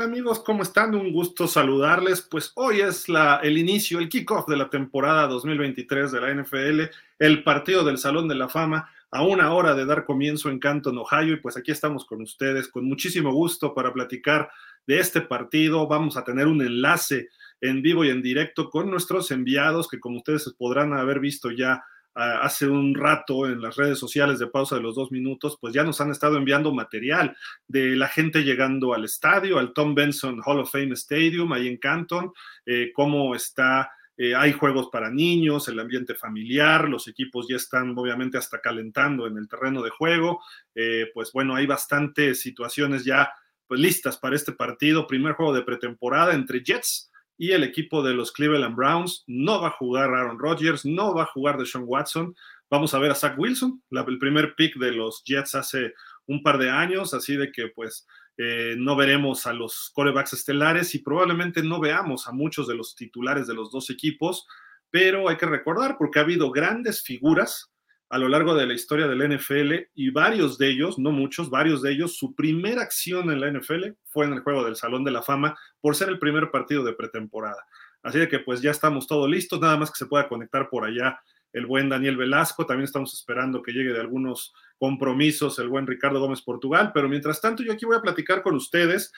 amigos? ¿Cómo están? Un gusto saludarles. Pues hoy es la, el inicio, el kickoff de la temporada 2023 de la NFL, el partido del Salón de la Fama, a una hora de dar comienzo en Canton, Ohio. Y pues aquí estamos con ustedes con muchísimo gusto para platicar de este partido. Vamos a tener un enlace en vivo y en directo con nuestros enviados que como ustedes podrán haber visto ya hace un rato en las redes sociales de pausa de los dos minutos, pues ya nos han estado enviando material de la gente llegando al estadio, al Tom Benson Hall of Fame Stadium, ahí en Canton, eh, cómo está eh, hay juegos para niños, el ambiente familiar, los equipos ya están obviamente hasta calentando en el terreno de juego. Eh, pues bueno, hay bastantes situaciones ya pues, listas para este partido. Primer juego de pretemporada entre Jets y el equipo de los Cleveland Browns. No va a jugar Aaron Rodgers, no va a jugar Deshaun Watson. Vamos a ver a Zach Wilson, el primer pick de los Jets hace un par de años, así de que pues eh, no veremos a los corebacks estelares y probablemente no veamos a muchos de los titulares de los dos equipos, pero hay que recordar porque ha habido grandes figuras a lo largo de la historia del NFL y varios de ellos, no muchos, varios de ellos, su primera acción en la NFL fue en el juego del Salón de la Fama por ser el primer partido de pretemporada. Así de que pues ya estamos todos listos, nada más que se pueda conectar por allá el buen Daniel Velasco, también estamos esperando que llegue de algunos compromisos el buen Ricardo Gómez Portugal, pero mientras tanto yo aquí voy a platicar con ustedes,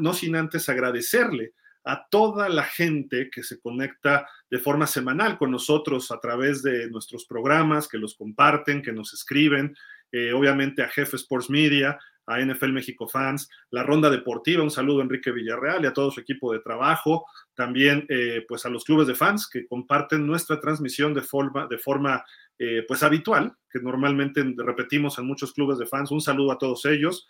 no sin antes agradecerle a toda la gente que se conecta de forma semanal con nosotros a través de nuestros programas, que los comparten, que nos escriben, eh, obviamente a Jefe Sports Media, a NFL México Fans, la Ronda Deportiva, un saludo a Enrique Villarreal y a todo su equipo de trabajo, también eh, pues a los clubes de fans que comparten nuestra transmisión de forma, de forma eh, pues habitual, que normalmente repetimos en muchos clubes de fans, un saludo a todos ellos,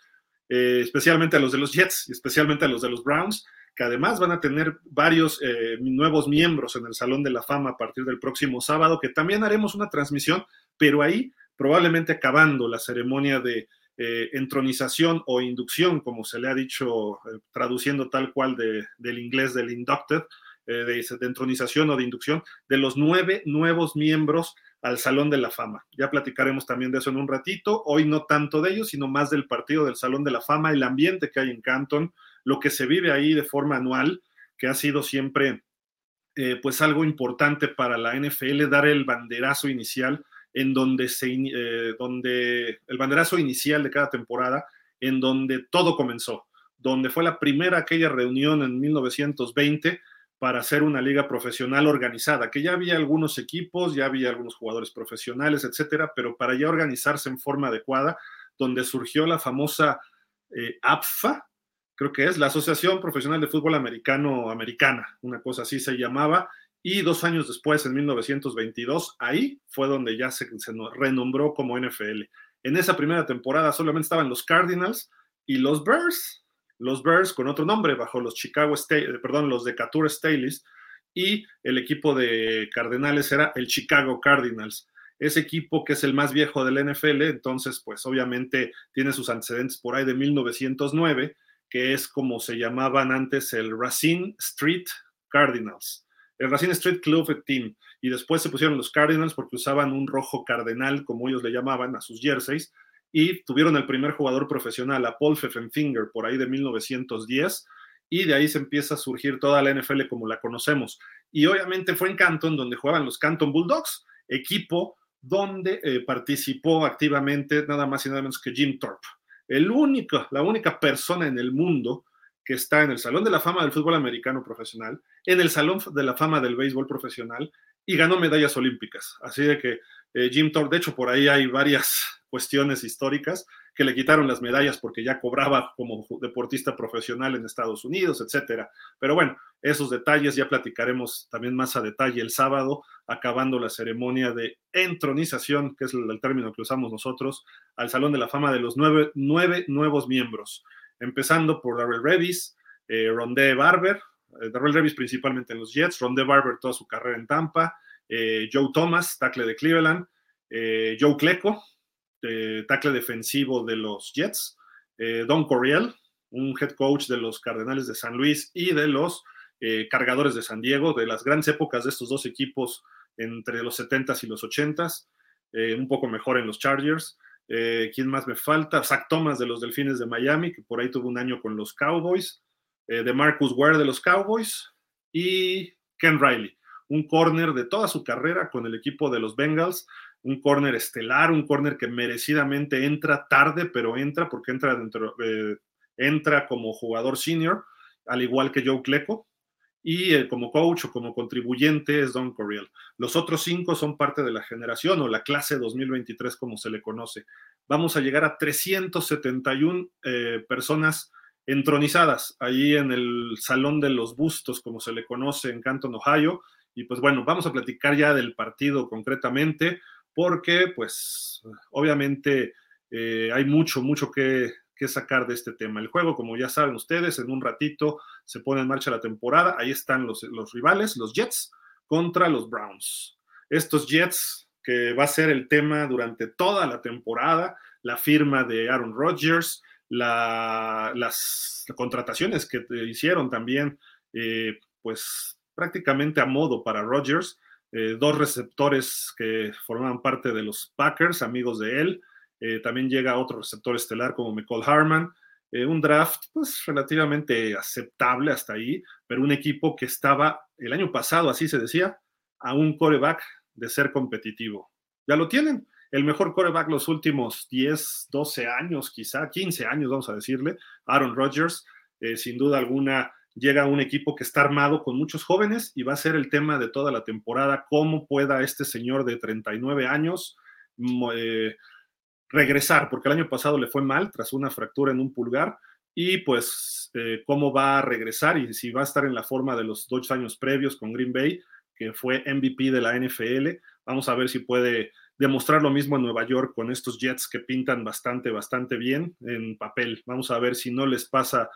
especialmente a los de los Jets especialmente a los de los Browns, que además van a tener varios eh, nuevos miembros en el Salón de la Fama a partir del próximo sábado, que también haremos una transmisión, pero ahí probablemente acabando la ceremonia de eh, entronización o inducción, como se le ha dicho, eh, traduciendo tal cual del inglés del inducted, de, de entronización o de inducción, de los nueve nuevos miembros al Salón de la Fama. Ya platicaremos también de eso en un ratito. Hoy no tanto de ellos, sino más del partido del Salón de la Fama, el ambiente que hay en Canton, lo que se vive ahí de forma anual, que ha sido siempre eh, pues algo importante para la NFL, dar el banderazo inicial en donde se, eh, donde el banderazo inicial de cada temporada, en donde todo comenzó, donde fue la primera aquella reunión en 1920 para hacer una liga profesional organizada, que ya había algunos equipos, ya había algunos jugadores profesionales, etcétera, pero para ya organizarse en forma adecuada, donde surgió la famosa eh, APFA, creo que es la Asociación Profesional de Fútbol Americano Americana, una cosa así se llamaba, y dos años después, en 1922, ahí fue donde ya se, se renombró como NFL. En esa primera temporada solamente estaban los Cardinals y los Bears, los Bears con otro nombre, bajo los Chicago State, eh, perdón, los Decatur Staleys, y el equipo de Cardenales era el Chicago Cardinals. Ese equipo que es el más viejo del NFL, entonces, pues obviamente tiene sus antecedentes por ahí de 1909 que es como se llamaban antes el Racine Street Cardinals, el Racine Street Club Team, y después se pusieron los Cardinals porque usaban un rojo cardenal, como ellos le llamaban, a sus jerseys, y tuvieron el primer jugador profesional, a Paul Pfeffenfinger, por ahí de 1910, y de ahí se empieza a surgir toda la NFL como la conocemos. Y obviamente fue en Canton donde jugaban los Canton Bulldogs, equipo donde eh, participó activamente nada más y nada menos que Jim Thorpe el único, la única persona en el mundo que está en el Salón de la Fama del Fútbol Americano Profesional, en el Salón de la Fama del Béisbol Profesional y ganó medallas olímpicas. Así de que eh, Jim Thorpe, de hecho, por ahí hay varias cuestiones históricas que le quitaron las medallas porque ya cobraba como deportista profesional en Estados Unidos, etcétera. Pero bueno, esos detalles ya platicaremos también más a detalle el sábado, acabando la ceremonia de entronización, que es el, término que usamos nosotros, al Salón de la Fama de los nueve, nuevos miembros, empezando por Darrell Revis, eh, Rondé Barber, eh, Darrell Revis principalmente en los Jets, Rondé Barber toda su carrera en Tampa, eh, Joe Thomas, tackle de Cleveland, eh, Joe Cleco, tackle defensivo de los Jets, eh, Don Coriel, un head coach de los Cardenales de San Luis y de los eh, Cargadores de San Diego, de las grandes épocas de estos dos equipos entre los 70s y los 80s, eh, un poco mejor en los Chargers. ¿Quién más me falta? Zach Thomas de los Delfines de Miami, que por ahí tuvo un año con los Cowboys. de Marcus Ware de los Cowboys y Ken Riley, un corner de toda su carrera con el equipo de los Bengals, un corner estelar, un corner que merecidamente entra tarde, pero entra porque entra dentro, entra como jugador senior, al igual que Joe Cleco, y eh, como coach o como contribuyente es Don Coriel. Los otros cinco son parte de la generación o la clase 2023 como se le conoce. Vamos a llegar a 371 eh, personas entronizadas ahí en el Salón de los Bustos, como se le conoce en Canton, Ohio. Y pues bueno, vamos a platicar ya del partido concretamente, porque pues obviamente eh, hay mucho, mucho que sacar de este tema. El juego, como ya saben ustedes, en un ratito se pone en marcha la temporada. Ahí están los, los rivales, los Jets contra los Browns. Estos Jets que va a ser el tema durante toda la temporada, la firma de Aaron Rodgers, las contrataciones que hicieron también, eh, pues prácticamente a modo para Rodgers, eh, dos receptores que formaban parte de los Packers, amigos de él, eh, también llega otro receptor estelar como Michael Harman. Eh, un draft pues relativamente aceptable hasta ahí, pero un equipo que estaba el año pasado, así se decía, a un coreback de ser competitivo. Ya lo tienen. El mejor coreback los últimos 10, 12 años, quizá 15 años, vamos a decirle, Aaron Rodgers, sin duda alguna llega un equipo que está armado con muchos jóvenes y va a ser el tema de toda la temporada, cómo pueda este señor de 39 años regresar, porque el año pasado le fue mal tras una fractura en un pulgar, y pues eh, cómo va a regresar y si va a estar en la forma de los dos años previos con Green Bay, que fue MVP de la NFL. Vamos a ver si puede demostrar lo mismo en Nueva York con estos Jets que pintan bastante, bastante bien en papel. Vamos a ver si no les pasa,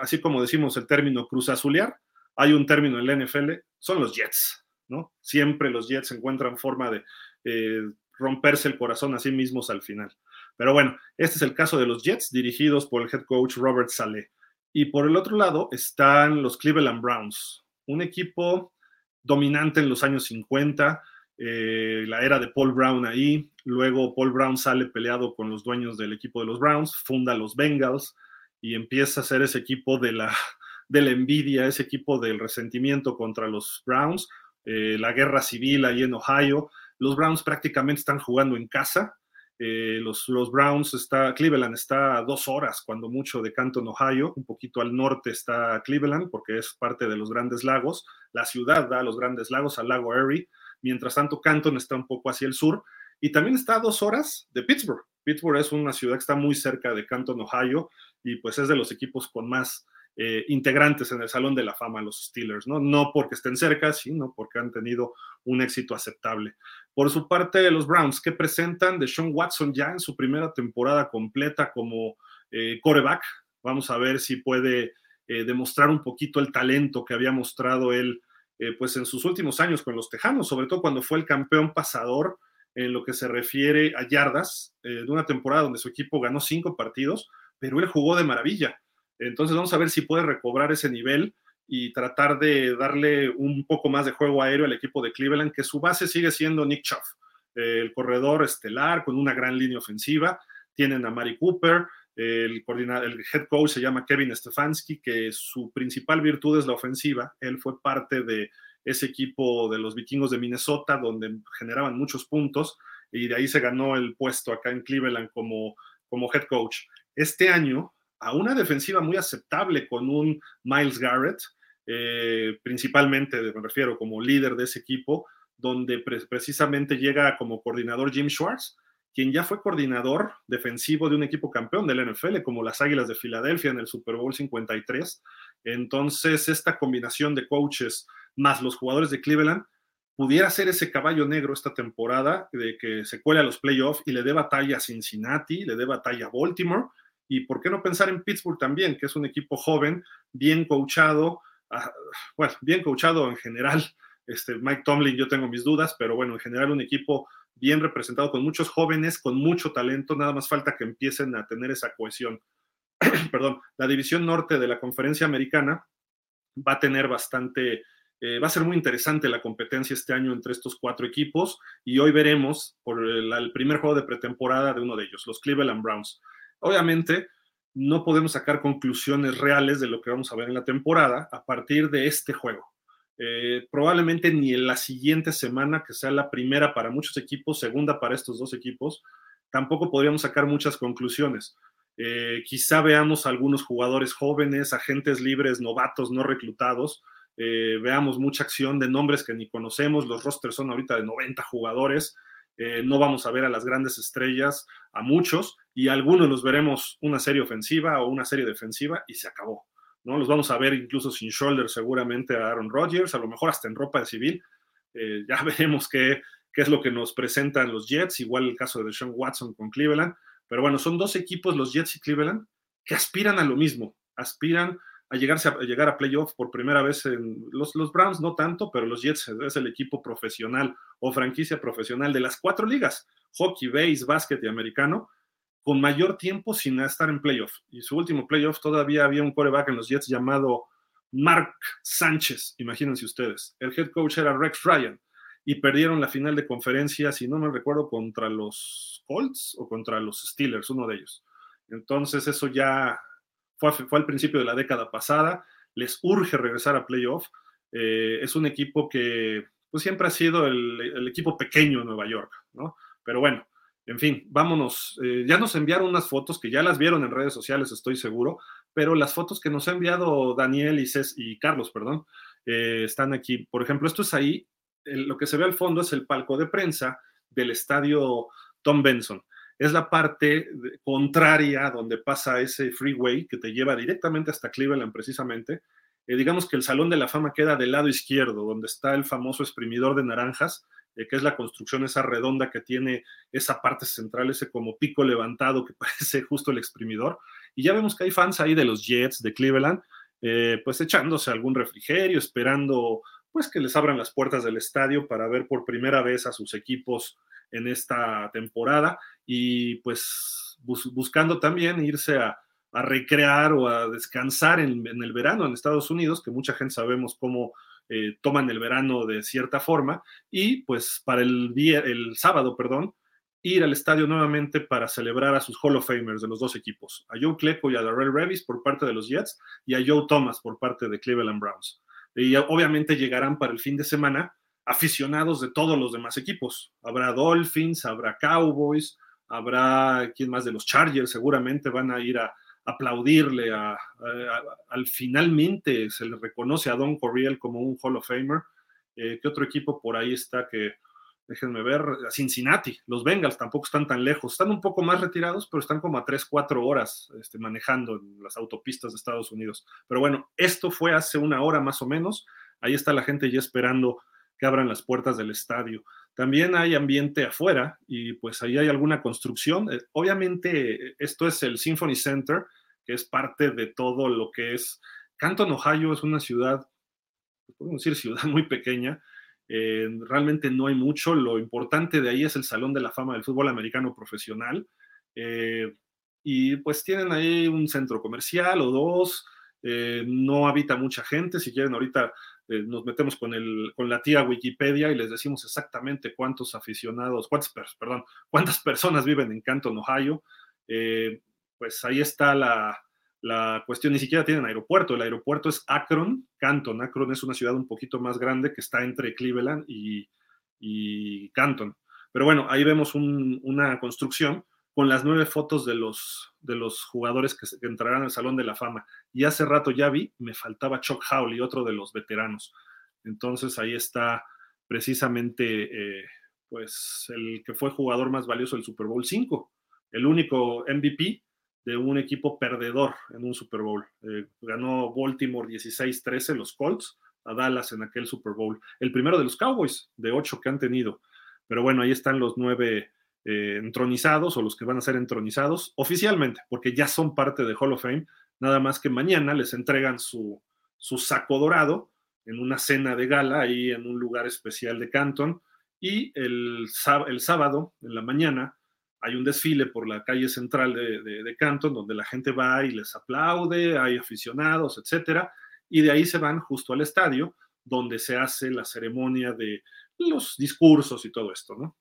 así como decimos el término cruz azulear, hay un término en la NFL, son los Jets, ¿no? Siempre los Jets encuentran forma de eh, romperse el corazón a sí mismos al final. Pero bueno, este es el caso de los Jets, dirigidos por el head coach Robert Saleh. Y por el otro lado están los Cleveland Browns, un equipo dominante en los años 50, eh, la era de Paul Brown ahí. Luego Paul Brown sale peleado con los dueños del equipo de los Browns, funda los Bengals y empieza a ser ese equipo de la, de envidia, ese equipo del resentimiento contra los Browns, eh, la guerra civil ahí en Ohio. Los Browns prácticamente están jugando en casa. Eh, los, los, Browns está, Cleveland está a dos horas, cuando mucho, de Canton, Ohio. Un poquito al norte está Cleveland, porque es parte de los Grandes Lagos. La ciudad da a los Grandes Lagos, al lago Erie. Mientras tanto, Canton está un poco hacia el sur. Y también está a dos horas de Pittsburgh. Pittsburgh es una ciudad que está muy cerca de Canton, Ohio, y pues es de los equipos con más eh, integrantes en el Salón de la Fama, los Steelers, ¿no? No porque estén cerca, sino porque han tenido un éxito aceptable. Por su parte, los Browns, que presentan de Sean Watson ya en su primera temporada completa como eh, coreback. Vamos a ver si puede eh, demostrar un poquito el talento que había mostrado él pues en sus últimos años con los Tejanos, sobre todo cuando fue el campeón pasador en lo que se refiere a yardas, de una temporada donde su equipo ganó cinco partidos, pero él jugó de maravilla. Entonces vamos a ver si puede recobrar ese nivel y tratar de darle un poco más de juego aéreo al equipo de Cleveland, que su base sigue siendo Nick Chubb, el corredor estelar con una gran línea ofensiva. Tienen a Mari Cooper, el, el head coach se llama Kevin Stefanski, que su principal virtud es la ofensiva. Él fue parte de ese equipo de los vikingos de Minnesota, donde generaban muchos puntos, y de ahí se ganó el puesto acá en Cleveland como, como head coach. Este año a una defensiva muy aceptable con un Miles Garrett, eh, principalmente me refiero como líder de ese equipo, donde precisamente llega como coordinador Jim Schwartz, quien ya fue coordinador defensivo de un equipo campeón del NFL, como las Águilas de Filadelfia en el Super Bowl 53. Entonces, esta combinación de coaches más los jugadores de Cleveland pudiera ser ese caballo negro esta temporada de que se cuele a los playoffs y le dé batalla a Cincinnati, le dé batalla a Baltimore y por qué no pensar en Pittsburgh también, que es un equipo joven, bien coachado, ah, bueno, bien coachado en general. Este, Mike Tomlin, yo tengo mis dudas, pero bueno, en general un equipo bien representado con muchos jóvenes, con mucho talento, nada más falta que empiecen a tener esa cohesión. Perdón, la división norte de la conferencia americana va a tener bastante, eh, va a ser muy interesante la competencia este año entre estos cuatro equipos y hoy veremos por el primer juego de pretemporada de uno de ellos, los Cleveland Browns. Obviamente, no podemos sacar conclusiones reales de lo que vamos a ver en la temporada a partir de este juego. Eh, probablemente ni en la siguiente semana, que sea la primera para muchos equipos, segunda para estos dos equipos, tampoco podríamos sacar muchas conclusiones. Eh, quizá veamos algunos jugadores jóvenes, agentes libres, novatos, no reclutados. Eh, veamos mucha acción de nombres que ni conocemos. Los rosters son ahorita de 90 jugadores. no vamos a ver a las grandes estrellas, a muchos, y algunos los veremos una serie ofensiva o una serie defensiva y se acabó. ¿no? Los vamos a ver incluso sin shoulder seguramente a Aaron Rodgers, a lo mejor hasta en ropa de civil. Eh, ya veremos qué, qué es lo que nos presentan los Jets, igual el caso de Sean Watson con Cleveland. Pero bueno, son dos equipos, los Jets y Cleveland, que aspiran a lo mismo, aspiran a, a, llegar a playoff por primera vez en los, los Browns, no tanto, pero los Jets es el equipo profesional o franquicia profesional de las cuatro ligas, hockey, base, básquet y americano, con mayor tiempo sin estar en playoff. Y su último playoff todavía había un quarterback en los Jets llamado Mark Sánchez, imagínense ustedes. El head coach era Rex Ryan y perdieron la final de conferencia, si no me recuerdo, contra los Colts o contra los Steelers, uno de ellos. Entonces eso ya fue, al principio de la década pasada, les urge regresar a playoff. Eh, es un equipo que pues, siempre ha sido el, el equipo pequeño en Nueva York, ¿no? Pero bueno, en fin, vámonos. Eh, ya nos enviaron unas fotos que ya las vieron en redes sociales, estoy seguro, pero las fotos que nos ha enviado Daniel y, y Carlos, perdón, eh, están aquí. Por ejemplo, esto es ahí, lo que se ve al fondo es el palco de prensa del estadio Tom Benson. Es la parte contraria donde pasa ese freeway que te lleva directamente hasta Cleveland, precisamente. Eh, digamos que el Salón de la Fama queda del lado izquierdo, donde está el famoso exprimidor de naranjas eh, que es la construcción esa redonda que tiene esa parte central, ese como pico levantado que parece justo el exprimidor. Y ya vemos que hay fans ahí de los Jets de Cleveland, eh, pues echándose algún refrigerio, esperando pues que les abran las puertas del estadio para ver por primera vez a sus equipos en esta temporada y pues buscando también irse a, recrear o a descansar en, el verano en Estados Unidos, que mucha gente sabemos cómo eh, toman el verano de cierta forma y pues para el, día, el sábado, perdón, ir al estadio nuevamente para celebrar a sus Hall of Famers de los dos equipos, a Joe Klecko y a Darrell Revis por parte de los Jets y a Joe Thomas por parte de Cleveland Browns. Y obviamente llegarán para el fin de semana aficionados de todos los demás equipos. Habrá Dolphins, habrá Cowboys, habrá, ¿quién más de los Chargers? Seguramente van a ir a, aplaudirle, a, al finalmente se le reconoce a Don Corriel como un Hall of Famer. Eh, ¿Qué otro equipo por ahí está que, déjenme ver, Cincinnati, los Bengals tampoco están tan lejos, están un poco más retirados, pero están como a 3, 4 horas este, manejando las autopistas de Estados Unidos. Pero bueno, esto fue hace una hora más o menos, ahí está la gente ya esperando que abran las puertas del estadio. También hay ambiente afuera y pues ahí hay alguna construcción. Eh, obviamente esto es el Symphony Center, que es parte de todo lo que es. Canton, Ohio es una ciudad, podemos decir ciudad muy pequeña, eh, realmente no hay mucho, lo importante de ahí es el Salón de la Fama del Fútbol Americano Profesional, eh, y pues tienen ahí un centro comercial o dos, eh, no habita mucha gente, si quieren ahorita nos metemos con, el, con la tía Wikipedia y les decimos exactamente cuántos aficionados, perdón, cuántas personas viven en Canton, Ohio. Pues ahí está la, cuestión, ni siquiera tienen aeropuerto, el aeropuerto es Akron, Canton, Akron es una ciudad un poquito más grande que está entre Cleveland y, Canton. Pero bueno, ahí vemos una construcción con las nueve fotos de los, de los jugadores que, entrarán al Salón de la Fama. Y hace rato ya vi, me faltaba Chuck Howley, otro de los veteranos. Entonces ahí está precisamente, eh, pues, el que fue jugador más valioso del Super Bowl 5, el único MVP de un equipo perdedor en un Super Bowl. Eh, ganó Baltimore 16-13 los Colts a Dallas en aquel Super Bowl. El primero de los Cowboys, de ocho que han tenido. Pero bueno, ahí están los nueve eh, entronizados o los que van a ser entronizados oficialmente, porque ya son parte de Hall of Fame. Nada más que mañana les entregan su, su saco dorado en una cena de gala ahí en un lugar especial de Canton. Y el, el sábado, en la mañana, hay un desfile por la calle central de, Canton donde la gente va y les aplaude, hay aficionados, etcétera, y de ahí se van justo al estadio donde se hace la ceremonia de los discursos y todo esto, ¿no?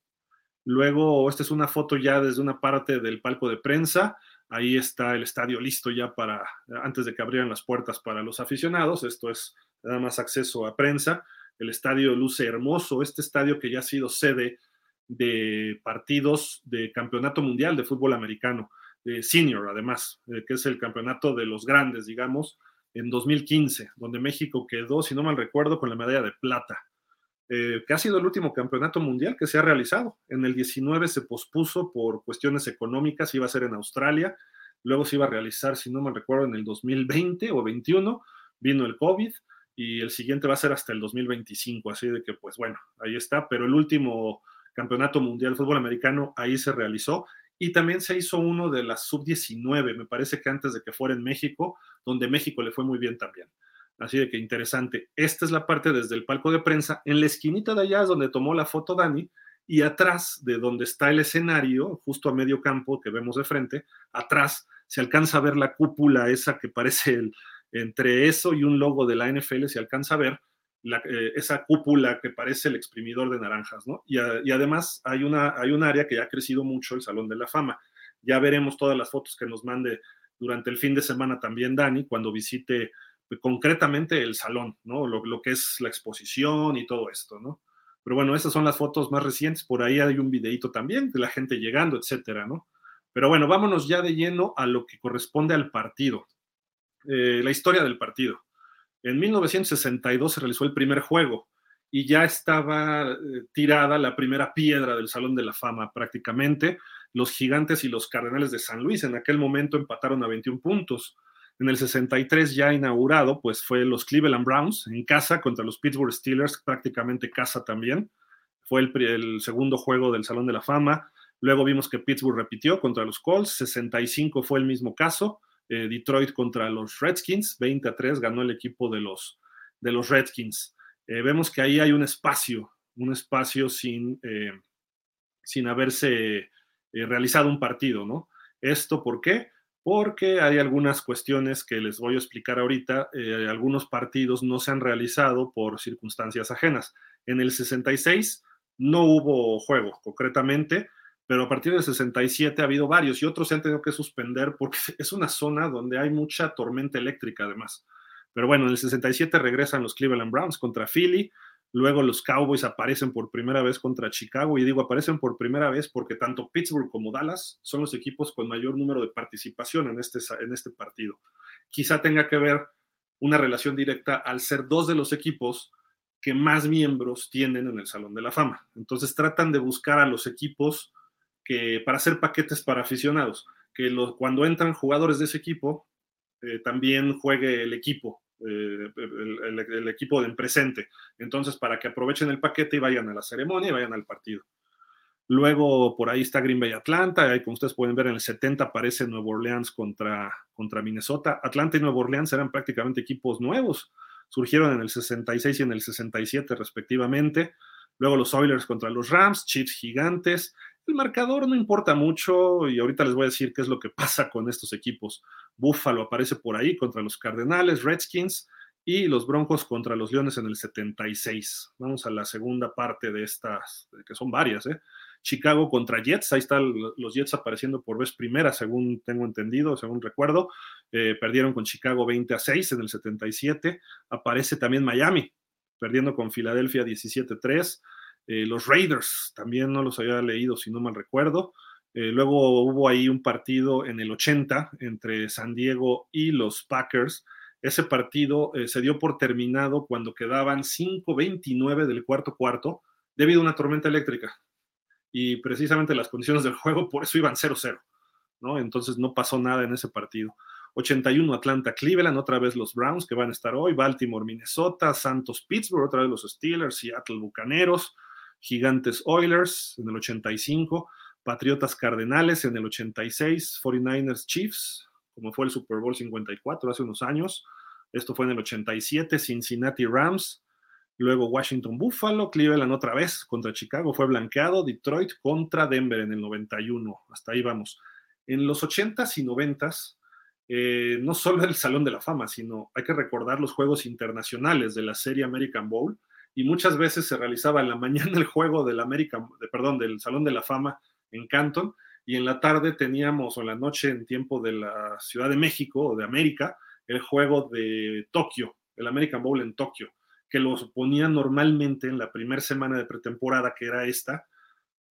Luego, esta es una foto ya desde una parte del palco de prensa. Ahí está el estadio listo ya para, antes de que abrieran las puertas para los aficionados. Esto es nada más acceso a prensa. El estadio luce hermoso, este estadio que ya ha sido sede de partidos de campeonato mundial de fútbol americano, de senior además, eh, que es el campeonato de los grandes, digamos, en 2015, donde México quedó, si no mal recuerdo, con la medalla de plata, eh, que ha sido el último campeonato mundial que se ha realizado. En el 19 se pospuso por cuestiones económicas, iba a ser en Australia, luego se iba a realizar, si no mal recuerdo, en el 2020 o 21, vino el COVID y el siguiente va a ser hasta el 2025, así de que pues bueno, ahí está, pero el último campeonato mundial de fútbol americano ahí se realizó y también se hizo uno de la sub-19, me parece que antes de que fuera en México, donde México le fue muy bien también. Así de que interesante. Esta es la parte desde el palco de prensa. En la esquinita de allá es donde tomó la foto Dani y atrás de donde está el escenario, justo a medio campo que vemos de frente, atrás se alcanza a ver la cúpula esa que parece el, entre eso y un logo de la NFL se alcanza a ver eh, esa cúpula que parece el exprimidor de naranjas, ¿no? Y, además hay, una, hay un área que ya ha crecido mucho, el Salón de la Fama. Ya veremos todas las fotos que nos mande durante el fin de semana también Dani, cuando visite pues, concretamente el salón, ¿no? Lo, que es la exposición y todo esto, ¿no? Pero bueno, esas son las fotos más recientes, por ahí hay un videito también de la gente llegando, etcétera, ¿no? Pero bueno, vámonos ya de lleno a lo que corresponde al partido, eh, la historia del partido. En 1962 se realizó el primer juego y ya estaba eh, tirada la primera piedra del Salón de la Fama prácticamente. Los gigantes y los cardenales de San Luis en aquel momento empataron a 21 puntos. En el 63 ya inaugurado, pues fue los Cleveland Browns en casa contra los Pittsburgh Steelers, prácticamente casa también. Fue el, el segundo juego del Salón de la Fama. Luego vimos que Pittsburgh repitió contra los Colts, 65 fue el mismo caso. Eh, Detroit contra los Redskins, 20 a 3 ganó el equipo de los, de los Redskins. Eh, vemos que ahí hay un espacio, un espacio sin, eh, sin haberse realizado un partido, ¿no? ¿Esto por qué? Porque hay algunas cuestiones que les voy a explicar ahorita. algunos partidos no se han realizado por circunstancias ajenas. En el 66 no hubo juego, concretamente pero a partir del 67 ha habido varios y otros se han tenido que suspender porque es una zona donde hay mucha tormenta eléctrica además. Pero bueno, en el 67 regresan los Cleveland Browns contra Philly, luego los Cowboys aparecen por primera vez contra Chicago y digo aparecen por primera vez porque tanto Pittsburgh como Dallas son los equipos con mayor número de participación en este, en este partido. Quizá tenga que ver una relación directa al ser dos de los equipos que más miembros tienen en el Salón de la Fama. Entonces tratan de buscar a los equipos que para hacer paquetes para aficionados, que cuando entran jugadores de ese equipo, eh, también juegue el equipo, eh, el, equipo de presente. Entonces, para que aprovechen el paquete y vayan a la ceremonia y vayan al partido. Luego, por ahí está Green Bay Atlanta, ahí como ustedes pueden ver, en el 70 aparece Nuevo Orleans contra, contra Minnesota. Atlanta y Nuevo Orleans eran prácticamente equipos nuevos, surgieron en el 66 y en el 67 respectivamente. Luego los Oilers contra los Rams, Chiefs gigantes, el marcador no importa mucho y ahorita les voy a decir qué es lo que pasa con estos equipos. Buffalo aparece por ahí contra los Cardenales, Redskins y los Broncos contra los Leones en el 76. Vamos a la segunda parte de estas, que son varias, ¿eh? Chicago contra Jets, ahí están los Jets apareciendo por vez primera, según tengo entendido, según recuerdo. Eh, perdieron con Chicago 20 a 6 en el 77. Aparece también Miami, perdiendo con Filadelfia 17 a 3. Eh, los Raiders, también no los había leído, si no mal recuerdo. Eh, luego hubo ahí un partido en el 80 entre San Diego y los Packers. Ese partido eh, se dio por terminado cuando quedaban 5.29 del cuarto cuarto debido a una tormenta eléctrica. Y precisamente las condiciones del juego, por eso iban 0-0, ¿no? Entonces no pasó nada en ese partido. 81 Atlanta Cleveland, otra vez los Browns que van a estar hoy, Baltimore Minnesota, Santos Pittsburgh, otra vez los Steelers, Seattle Bucaneros, Gigantes Oilers en el 85, Patriotas Cardenales en el 86, 49ers Chiefs, como fue el Super Bowl 54 hace unos años. Esto fue en el 87, Cincinnati Rams, luego Washington Buffalo, Cleveland otra vez contra Chicago, fue blanqueado, Detroit contra Denver en el 91, hasta ahí vamos. En los 80s y 90s, eh, no solo el Salón de la Fama, sino hay que recordar los juegos internacionales de la serie American Bowl, y muchas veces se realizaba en la mañana el juego del América, de, perdón, del Salón de la Fama en Canton y en la tarde teníamos, o en la noche en tiempo de la Ciudad de México o de América, el juego de Tokio, el American Bowl en Tokio, que los ponían normalmente en la primera semana de pretemporada, que era esta,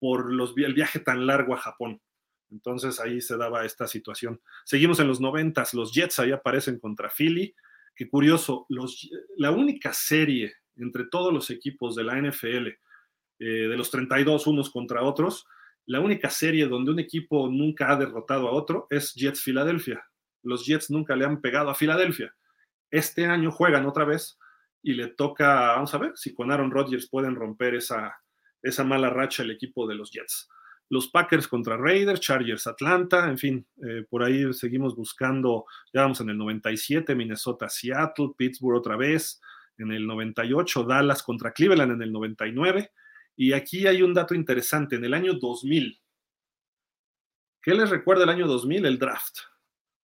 por los, el viaje tan largo a Japón. Entonces ahí se daba esta situación. Seguimos en los noventas, los Jets ahí aparecen contra Philly. Qué curioso, los, la única serie entre todos los equipos de la NFL, eh, de los 32 unos contra otros, la única serie donde un equipo nunca ha derrotado a otro es Jets Filadelfia. Los Jets nunca le han pegado a Filadelfia. Este año juegan otra vez y le toca, vamos a ver si con Aaron Rodgers pueden romper esa, esa mala racha el equipo de los Jets los Packers contra Raiders, Chargers Atlanta, en fin, eh, por ahí seguimos buscando, ya vamos en el 97, Minnesota Seattle, Pittsburgh otra vez, en el 98, Dallas contra Cleveland en el 99, y aquí hay un dato interesante, en el año 2000, ¿qué les recuerda el año 2000? El draft.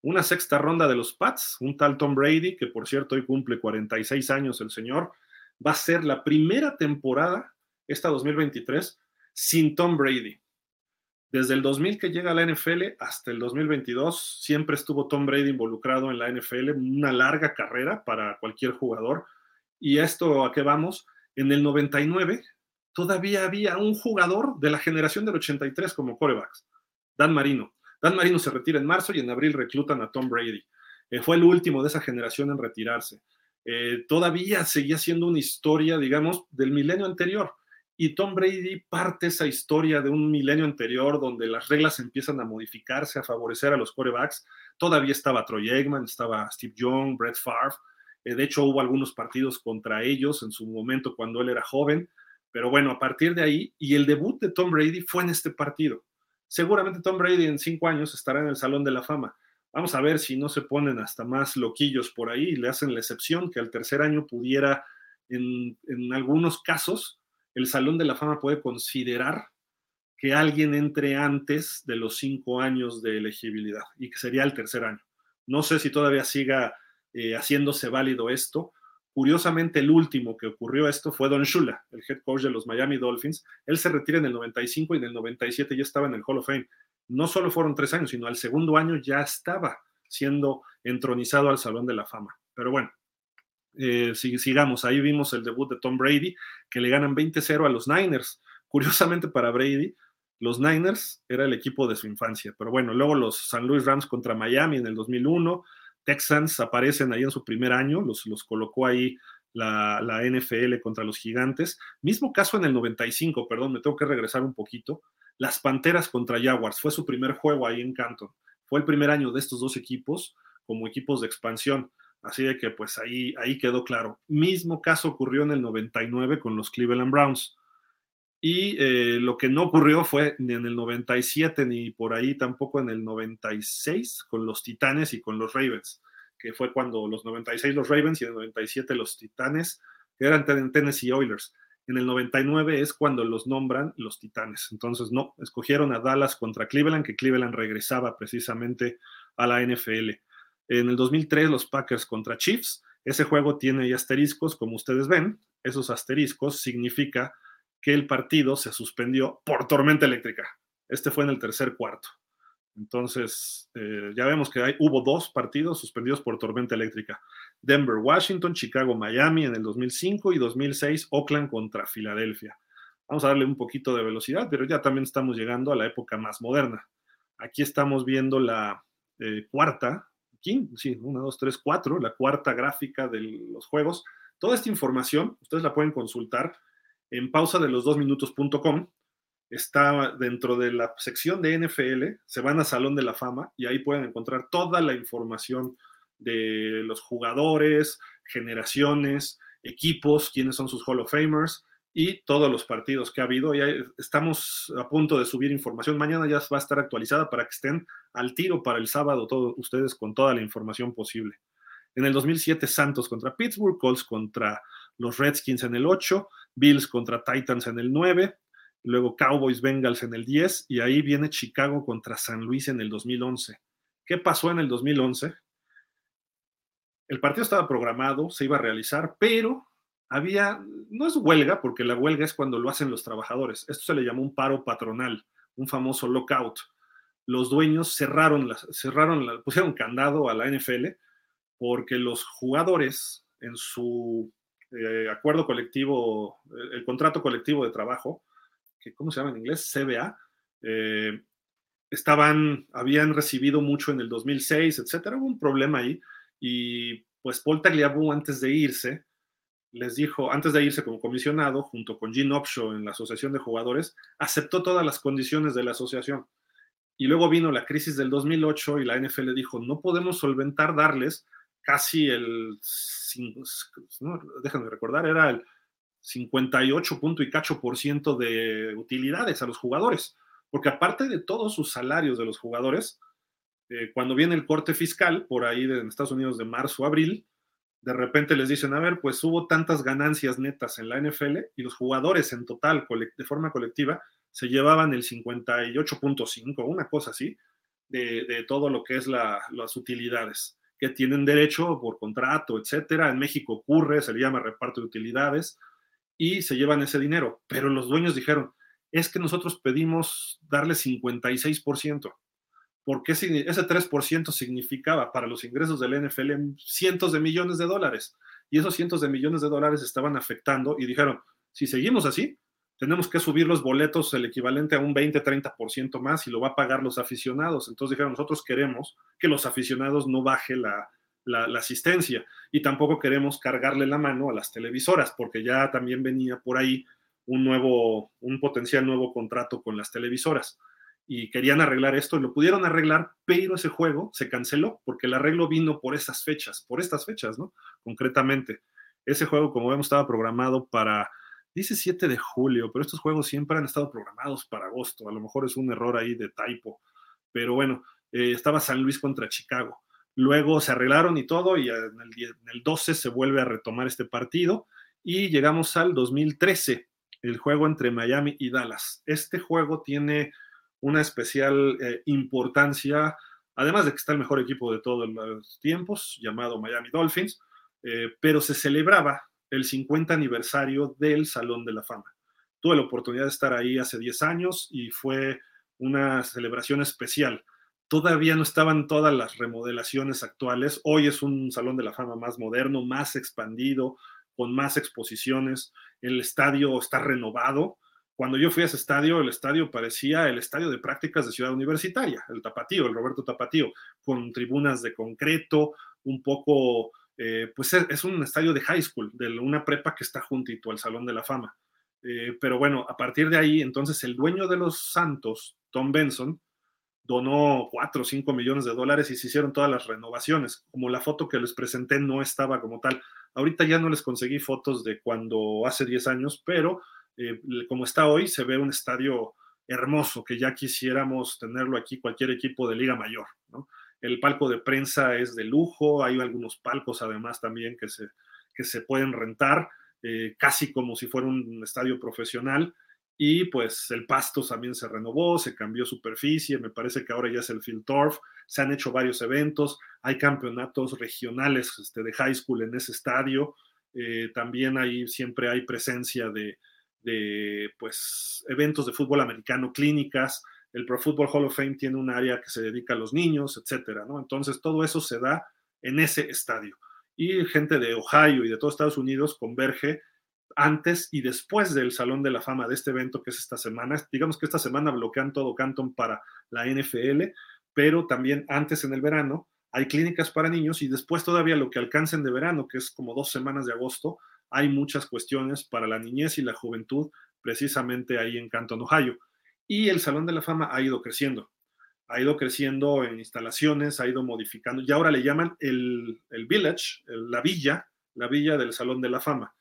Una sexta ronda de los Pats, un tal Tom Brady, que por cierto hoy cumple 46 años el señor, va a ser la primera temporada, esta 2023, sin Tom Brady. Desde el 2000 que llega a la NFL hasta el 2022, siempre estuvo Tom Brady involucrado en la NFL, una larga carrera para cualquier jugador. ¿Y esto a qué vamos? En el 99 todavía había un jugador de la generación del 83 como corebacks, Dan Marino. Dan Marino se retira en marzo y en abril reclutan a Tom Brady. Eh, fue el último de esa generación en retirarse. Eh, todavía seguía siendo una historia, digamos, del milenio anterior y Tom Brady parte esa historia de un milenio anterior donde las reglas empiezan a modificarse, a favorecer a los corebacks. Todavía estaba Troy Aikman, estaba Steve Young, Brett Favre. Eh, de hecho, hubo algunos partidos contra ellos en su momento cuando él era joven. Pero bueno, a partir de ahí, y el debut de Tom Brady fue en este partido. Seguramente Tom Brady en cinco años estará en el Salón de la Fama. Vamos a ver si no se ponen hasta más loquillos por ahí y le hacen la excepción que al tercer año pudiera, en, en algunos casos, el Salón de la Fama puede considerar que alguien entre antes de los cinco años de elegibilidad y que sería el tercer año. No sé si todavía siga eh, haciéndose válido esto. Curiosamente, el último que ocurrió esto fue Don Shula, el head coach de los Miami Dolphins. Él se retira en el 95 y en el 97 ya estaba en el Hall of Fame. No solo fueron tres años, sino al segundo año ya estaba siendo entronizado al Salón de la Fama. Pero bueno, eh, sigamos, ahí vimos el debut de Tom Brady, que le ganan 20-0 a los Niners. Curiosamente para Brady, los Niners era el equipo de su infancia, pero bueno, luego los San Luis Rams contra Miami en el 2001, Texans aparecen ahí en su primer año, los, los colocó ahí la, la, NFL contra los gigantes. Mismo caso en el 95, perdón, me tengo que regresar un poquito. Las Panteras contra Jaguars, fue su primer juego ahí en Canton. Fue el primer año de estos dos equipos como equipos de expansión. Así de que pues ahí, ahí quedó claro. Mismo caso ocurrió en el 99 con los Cleveland Browns. Y eh, lo que no ocurrió fue ni en el 97 ni por ahí tampoco en el 96 con los Titanes y con los Ravens, que fue cuando los 96 los Ravens y en el 97 los Titanes, eran Tennessee Oilers. En el 99 es cuando los nombran los Titanes. Entonces, no, escogieron a Dallas contra Cleveland, que Cleveland regresaba precisamente a la NFL. En el 2003 los Packers contra Chiefs. Ese juego tiene asteriscos, como ustedes ven. Esos asteriscos significa que el partido se suspendió por tormenta eléctrica. Este fue en el tercer cuarto. Entonces, eh, ya vemos que hay, hubo dos partidos suspendidos por tormenta eléctrica. Denver, Washington, Chicago, Miami en el 2005 y 2006, Oakland contra Filadelfia. Vamos a darle un poquito de velocidad, pero ya también estamos llegando a la época más moderna. Aquí estamos viendo la eh, cuarta sí, una, dos, tres, cuatro, la cuarta gráfica de los juegos. Toda esta información ustedes la pueden consultar en pausa de los dos minutos.com. Está dentro de la sección de NFL, se van a Salón de la Fama y ahí pueden encontrar toda la información de los jugadores, generaciones, equipos, quiénes son sus Hall of Famers, y todos los partidos que ha habido. Ya estamos a punto de subir información. Mañana ya va a estar actualizada para que estén al tiro para el sábado todos ustedes con toda la información posible. En el 2007 Santos contra Pittsburgh, Colts contra los Redskins en el 8, Bills contra Titans en el 9, luego Cowboys Bengals en el 10 y ahí viene Chicago contra San Luis en el 2011. ¿Qué pasó en el 2011? El partido estaba programado, se iba a realizar, pero había, no es huelga, porque la huelga es cuando lo hacen los trabajadores. Esto se le llamó un paro patronal, un famoso lockout. los dueños cerraron, la, cerraron la, pusieron candado a la NFL porque los jugadores en su eh, acuerdo colectivo, el, el, contrato colectivo de trabajo, que ¿cómo se llama en inglés? CBA, eh, estaban, habían recibido mucho en el 2006, etcétera, hubo un problema ahí y pues Paul Tagliabue antes de irse les dijo, antes de irse como comisionado, junto con Gene Upshaw en la Asociación de Jugadores, aceptó todas las condiciones de la asociación. Y luego vino la crisis del 2008 y la NFL dijo, no podemos solventar darles casi el, no, déjenme recordar, era el 58 punto y cacho por ciento de utilidades a los jugadores, porque aparte de todos sus salarios de los jugadores, eh, cuando viene el corte fiscal, por ahí de, en Estados Unidos de marzo, abril, de repente les dicen, a ver, pues hubo tantas ganancias netas en la NFL y los jugadores en total, de forma colectiva, se llevaban el 58.5, una cosa así, de, de, todo lo que es la, las utilidades que tienen derecho por contrato, etcétera. En México ocurre, se le llama reparto de utilidades y se llevan ese dinero. Pero los dueños dijeron, es que nosotros pedimos darle 56% porque ese 3% significaba para los ingresos del NFL cientos de millones de dólares. Y esos cientos de millones de dólares estaban afectando y dijeron, si seguimos así, tenemos que subir los boletos el equivalente a un 20-30% más y lo va a pagar los aficionados. Entonces dijeron, nosotros queremos que los aficionados no baje la, la, la, asistencia y tampoco queremos cargarle la mano a las televisoras porque ya también venía por ahí un nuevo, un potencial nuevo contrato con las televisoras y querían arreglar esto, y lo pudieron arreglar, pero ese juego se canceló porque el arreglo vino por estas fechas, por estas fechas, ¿no? Concretamente. Ese juego, como vemos, estaba programado para, dice 7 de julio, pero estos juegos siempre han estado programados para agosto. A lo mejor es un error ahí de typo, pero bueno, eh, estaba San Luis contra Chicago. Luego se arreglaron y todo, y en el, en el 12 se vuelve a retomar este partido, y llegamos al 2013, el juego entre Miami y Dallas. Este juego tiene una especial eh, importancia, además de que está el mejor equipo de todos los tiempos, llamado Miami Dolphins, eh, pero se celebraba el 50 aniversario del Salón de la Fama. Tuve la oportunidad de estar ahí hace 10 años y fue una celebración especial. Todavía no estaban todas las remodelaciones actuales. Hoy es un Salón de la Fama más moderno, más expandido, con más exposiciones. El estadio está renovado cuando yo fui a ese estadio, el estadio parecía el estadio de prácticas de Ciudad Universitaria, el Tapatío, el Roberto Tapatío, con tribunas de concreto, un poco, eh, pues es, un estadio de high school, de una prepa que está juntito al Salón de la Fama. Eh, pero bueno, a partir de ahí, entonces el dueño de los Santos, Tom Benson, donó 4 o 5 millones de dólares y se hicieron todas las renovaciones. Como la foto que les presenté no estaba como tal. Ahorita ya no les conseguí fotos de cuando hace 10 años, pero eh, como está hoy, se ve un estadio hermoso que ya quisiéramos tenerlo aquí cualquier equipo de Liga Mayor. ¿no? El palco de prensa es de lujo, hay algunos palcos además también que se, que se pueden rentar, eh, casi como si fuera un estadio profesional. Y pues el pasto también se renovó, se cambió superficie, me parece que ahora ya es el Field Turf, se han hecho varios eventos, hay campeonatos regionales este, de high school en ese estadio, eh, también ahí siempre hay presencia de, de pues, eventos de fútbol americano, clínicas. El Pro Football Hall of Fame tiene un área que se dedica a los niños, etcétera, ¿no? Entonces, todo eso se da en ese estadio. Y gente de Ohio y de todos Estados Unidos converge antes y después del Salón de la Fama de este evento que es esta semana. Digamos que esta semana bloquean todo Canton para la NFL, pero también antes en el verano hay clínicas para niños y después todavía lo que alcancen de verano, que es como dos semanas de agosto, hay muchas cuestiones para la niñez y la juventud precisamente ahí en Canton, Ohio. Y el Salón de la Fama ha ido creciendo, ha ido creciendo en instalaciones, ha ido modificando, y ahora le llaman el, el Village, la villa, la villa del Salón de la Fama,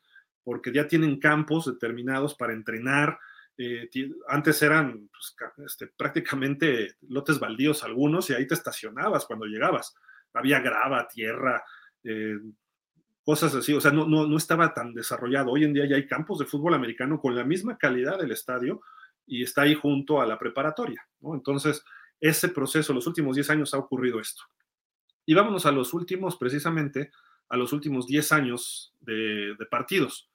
porque ya tienen campos determinados para entrenar. Eh, antes eran pues, este, prácticamente lotes baldíos algunos y ahí te estacionabas cuando llegabas. Había grava, tierra, eh, cosas así, o sea, no, no, no estaba tan desarrollado. Hoy en día ya hay campos de fútbol americano con la misma calidad del estadio y está ahí junto a la preparatoria. Entonces, ese proceso, los últimos 10 años ha ocurrido esto. Y vámonos a los últimos, precisamente, a los últimos 10 años de, de partidos.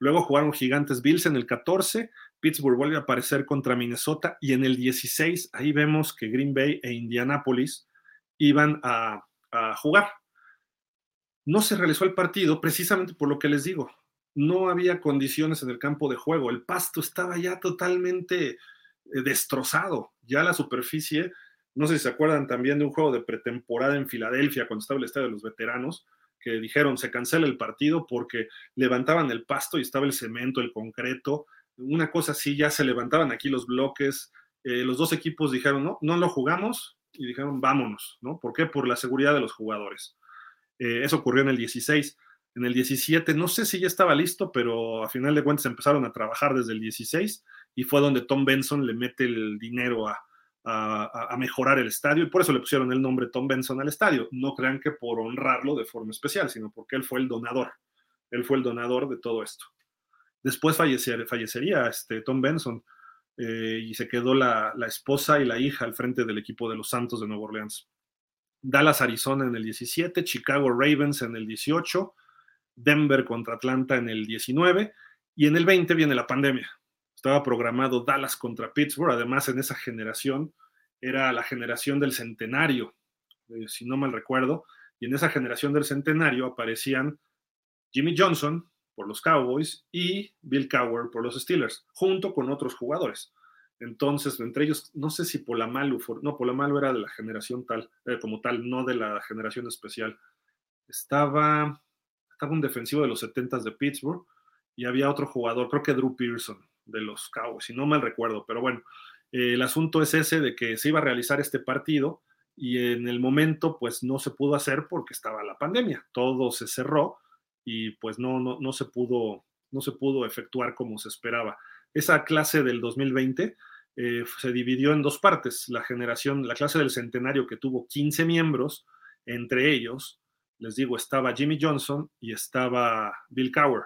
Luego jugaron Gigantes Bills en el 14, Pittsburgh vuelve a aparecer contra Minnesota y en el 16 ahí vemos que Green Bay e Indianapolis iban a jugar. No se realizó el partido precisamente por lo que les digo. No había condiciones en el campo de juego. El pasto estaba ya totalmente eh, destrozado. Ya la superficie, no sé si se acuerdan también de un juego de pretemporada en Filadelfia cuando estaba el estadio de los veteranos, que dijeron se cancela el partido porque levantaban el pasto y estaba el cemento, el concreto, una cosa así, ya se levantaban aquí los bloques, eh, los dos equipos dijeron, no, no lo jugamos y dijeron, vámonos, ¿no? ¿Por qué? Por la seguridad de los jugadores. Eh, eso ocurrió en el 16. En el 17, no sé si ya estaba listo, pero a final de cuentas empezaron a trabajar desde el 16 y fue donde Tom Benson le mete el dinero a, a, mejorar el estadio y por eso le pusieron el nombre Tom Benson al estadio. No crean que por honrarlo de forma especial, sino porque él fue el donador. Él fue el donador de todo esto. Después fallecería este, Tom Benson eh, y se quedó la, esposa y la hija al frente del equipo de los Santos de Nueva Orleans. Dallas, Arizona en el 17, Chicago Ravens en el 18, Denver contra Atlanta en el 19 y en el 20 viene la pandemia. Estaba programado Dallas contra Pittsburgh, además en esa generación era la generación del centenario, eh, si no mal recuerdo, y en esa generación del centenario aparecían Jimmy Johnson, por los Cowboys y Bill Cowher por los Steelers, junto con otros jugadores. Entonces, entre ellos, no sé si Polamalu, no, Polamalu era de la generación tal, eh, como tal, no de la generación especial. Estaba, estaba un defensivo de los 70 de Pittsburgh y había otro jugador, creo que Drew Pearson, de los Cowboys, si no mal recuerdo, pero bueno, eh, el asunto es ese de que se iba a realizar este partido y en el momento pues no se pudo hacer porque estaba la pandemia, todo se cerró y pues no, no, no, se pudo, no se pudo efectuar como se esperaba. Esa clase del 2020 eh, se dividió en dos partes. La generación, la clase del centenario que tuvo 15 miembros, entre ellos, les digo, estaba Jimmy Johnson y estaba Bill Cower.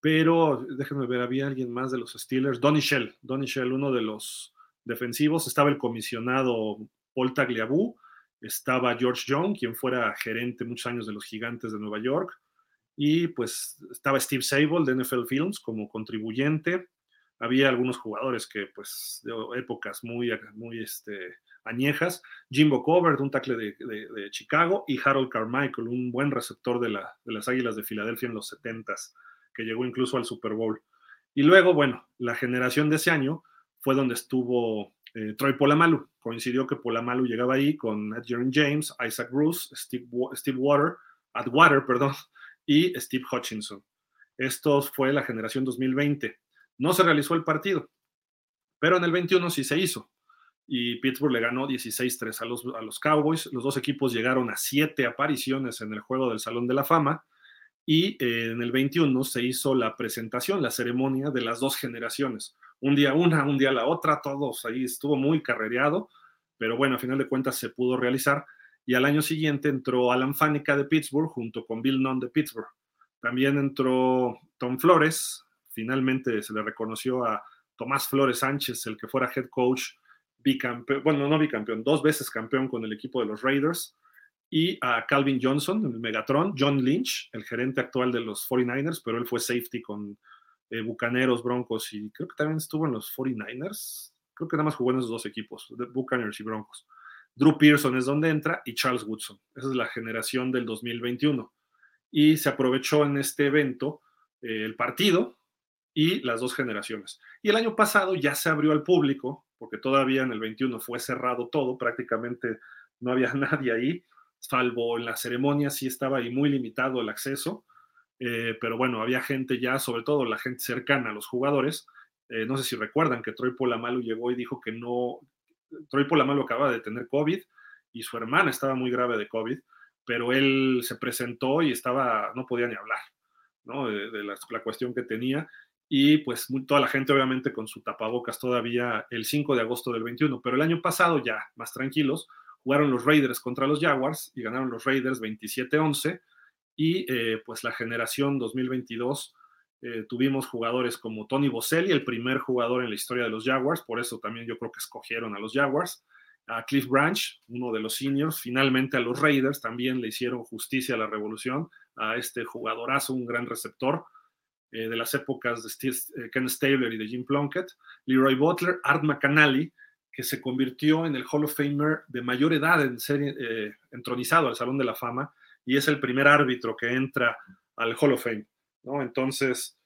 Pero déjenme ver, había alguien más de los Steelers, Donny Shell, Donny Shell, uno de los defensivos, estaba el comisionado Paul Tagliabue, estaba George Young, quien fuera gerente muchos años de los Gigantes de Nueva York, y pues estaba Steve Sable de NFL Films como contribuyente. Había algunos jugadores que pues de épocas muy, muy este, añejas. Jimbo Covert, un tackle de, Chicago, y Harold Carmichael, un buen receptor de, la, de las Águilas de Filadelfia en los 70s, que llegó incluso al Super Bowl. Y luego, bueno, la generación de ese año fue donde estuvo eh, Troy Polamalu. Coincidió que Polamalu llegaba ahí con Adrian James, Isaac Bruce, Steve, Steve Water, Atwater, perdón, y Steve Hutchinson. Esto fue la generación 2020. No se realizó el partido, pero en el 21 sí se hizo. Y Pittsburgh le ganó 16-3 a los, Cowboys. Los dos equipos llegaron a siete apariciones en el juego del Salón de la Fama. Y eh, en el 21 se hizo la presentación, la ceremonia de las dos generaciones. Un día una, un día la otra, todos ahí estuvo muy carrereado, pero bueno, a final de cuentas se pudo realizar y al año siguiente entró Alan Faneca de Pittsburgh junto con Bill Nunn de Pittsburgh. También entró Tom Flores, finalmente se le reconoció a Tomás Flores Sánchez, el que fuera head coach, bicampeón, bueno, no bicampeón, dos veces campeón con el equipo de los Raiders, y a Calvin Johnson, el Megatron, John Lynch, el gerente actual de los 49ers, pero él fue safety con eh, Bucaneros, Broncos y creo que también estuvo en los 49ers. Creo que nada más jugó en esos dos equipos, Buccaneers y Broncos. Drew Pearson es donde entra y Charles Woodson. Esa es la generación del 2021. Y se aprovechó en este evento eh, el partido y las dos generaciones. Y el año pasado ya se abrió al público, porque todavía en el 21 fue cerrado todo, prácticamente no había nadie ahí, salvo en la ceremonia sí estaba ahí muy limitado el acceso, eh, pero bueno, había gente ya, sobre todo la gente cercana a los jugadores. Eh, no sé si recuerdan que Troy Polamalu llegó y dijo que no, Troy Polamalu acaba de tener COVID y su hermana estaba muy grave de COVID, pero él se presentó y estaba, no podía ni hablar, ¿no? De, la, cuestión que tenía. Y pues toda la gente obviamente con su tapabocas todavía el 5 de agosto del 21, pero el año pasado ya más tranquilos, jugaron los Raiders contra los Jaguars y ganaron los Raiders 27-11 y eh, pues la generación 2022 eh, tuvimos jugadores como Tony Boselli, el primer jugador en la historia de los Jaguars, por eso también yo creo que escogieron a los Jaguars. A Cliff Branch, uno de los seniors, finalmente a los Raiders también le hicieron justicia a la revolución, a este jugadorazo, un gran receptor. Eh, de las épocas de Steve, eh, Ken Stabler y de Jim Plunkett, Leroy Butler, Art McAnally, que se convirtió en el Hall of Famer de mayor edad en ser eh, entronizado al Salón de la Fama y es el primer árbitro que entra al Hall of Fame. ¿no? Entonces,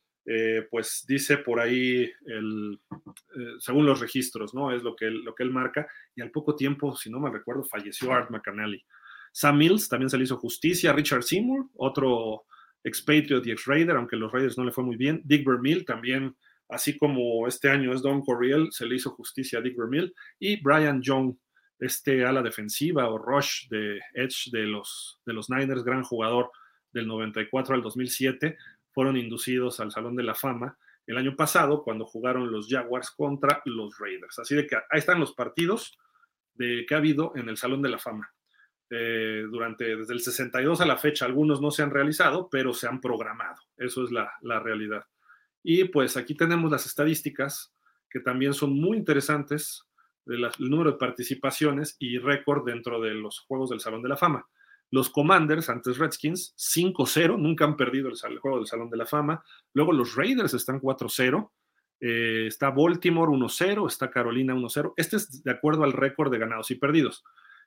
pues dice por ahí, el, según los registros, ¿no? Es lo que, él, lo que él marca. Y al poco tiempo, si no me recuerdo, falleció Art McAnally. Sam Mills también se le hizo justicia. Richard Seymour, otro expatriot y ex-Raider, aunque los Raiders no le fue muy bien. Dick Vermeil también, así como este año es Don Corriel, se le hizo justicia a Dick Vermeil. Y Brian Young, este ala defensiva o rush de Edge de los, de los Niners, gran jugador del 94 al 2007, fueron inducidos al Salón de la Fama el año pasado cuando jugaron los Jaguars contra los Raiders. Así de que ahí están los partidos de, que ha habido en el Salón de la Fama. Eh, durante desde el 62 a la fecha, algunos no se han realizado, pero se han programado. Eso es la, la realidad. Y pues aquí tenemos las estadísticas que también son muy interesantes del número de participaciones y récord dentro de los Juegos del Salón de la Fama. Los Commanders, antes Redskins, 5-0, nunca han perdido el, juego del Salón de la Fama. Luego los Raiders están 4-0. Eh, está Baltimore 1-0, está Carolina 1-0. Este es de acuerdo al récord de ganados y perdidos.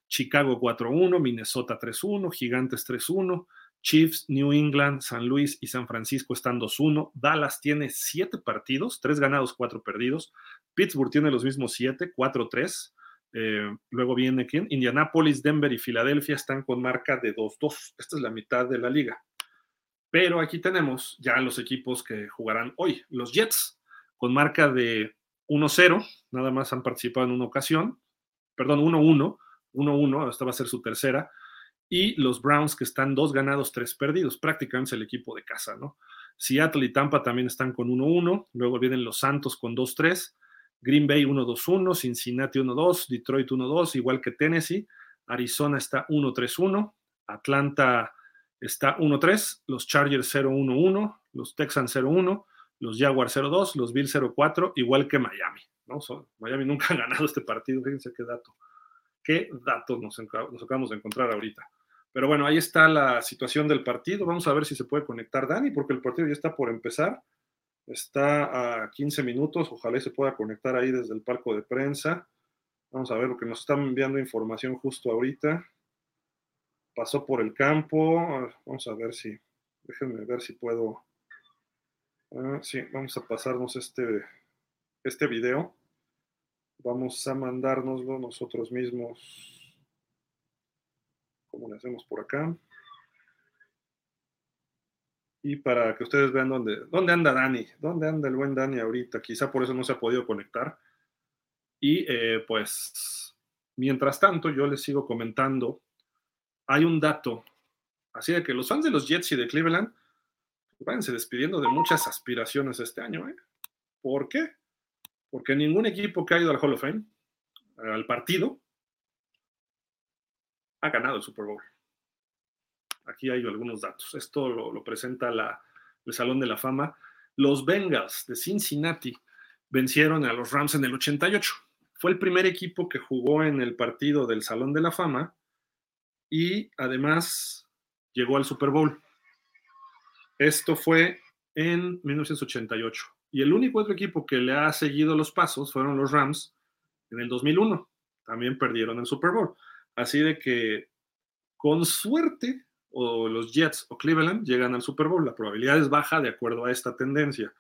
Chicago 4-1, Minnesota 3-1, Gigantes 3-1, Chiefs, New England, San Luis y San Francisco están 2-1. Dallas tiene 7 partidos, 3 ganados, 4 perdidos. Pittsburgh tiene los mismos 7, 4-3. Eh, luego viene quién? Indianapolis, Denver y Filadelfia están con marca de 2-2. Esta es la mitad de la liga. Pero aquí tenemos ya los equipos que jugarán hoy. Los Jets con marca de 1-0, nada más han participado en una ocasión. Perdón, 1-1, 1-1, esta va a ser su tercera. Y los Browns que están dos ganados, tres perdidos, prácticamente es el equipo de casa, ¿no? Seattle y Tampa también están con 1-1, luego vienen los Santos con 2-3 Green Bay 1-2-1, Cincinnati 1-2, Detroit 1-2, igual que Tennessee. Arizona está 1-3-1, Atlanta está 1-3, los Chargers 0-1-1, los Texans 0-1, los Jaguars 0-2, los Bills 0-4, igual que Miami. ¿no? Miami nunca ha ganado este partido, fíjense qué dato. Qué datos nos, acabamos de encontrar ahorita. Pero bueno, ahí está la situación del partido. Vamos a ver si se puede conectar Dani, porque el partido ya está por empezar. Está a 15 minutos, ojalá se pueda conectar ahí desde el palco de prensa. Vamos a ver lo que nos están enviando información justo ahorita. Pasó por el campo. Vamos a ver si, déjenme ver si puedo. Ah, sí, vamos a pasarnos este, este video. Vamos a mandárnoslo nosotros mismos. ¿Cómo le hacemos por acá? y para que ustedes vean dónde, dónde anda Dani, dónde anda el buen Dani ahorita. Quizá por eso no se ha podido conectar. Y eh, pues, mientras tanto, yo les sigo comentando. Hay un dato. Así de que los fans de los Jets y de Cleveland váyanse despidiendo de muchas aspiraciones este año. ¿eh? ¿Por qué? Porque ningún equipo que ha ido al Hall of Fame, al partido, ha ganado el Super Bowl. Aquí hay algunos datos. Esto lo, presenta el Salón de la Fama. Los Bengals de Cincinnati vencieron a los Rams en el 88. Fue el primer equipo que jugó en el partido del Salón de la Fama y además llegó al Super Bowl. Esto fue en 1988. Y el único otro equipo que le ha seguido los pasos fueron los Rams en el 2001. También perdieron el Super Bowl. Así de que, con suerte, o los Jets o Cleveland llegan al Super Bowl. La probabilidad es baja de acuerdo a esta tendencia.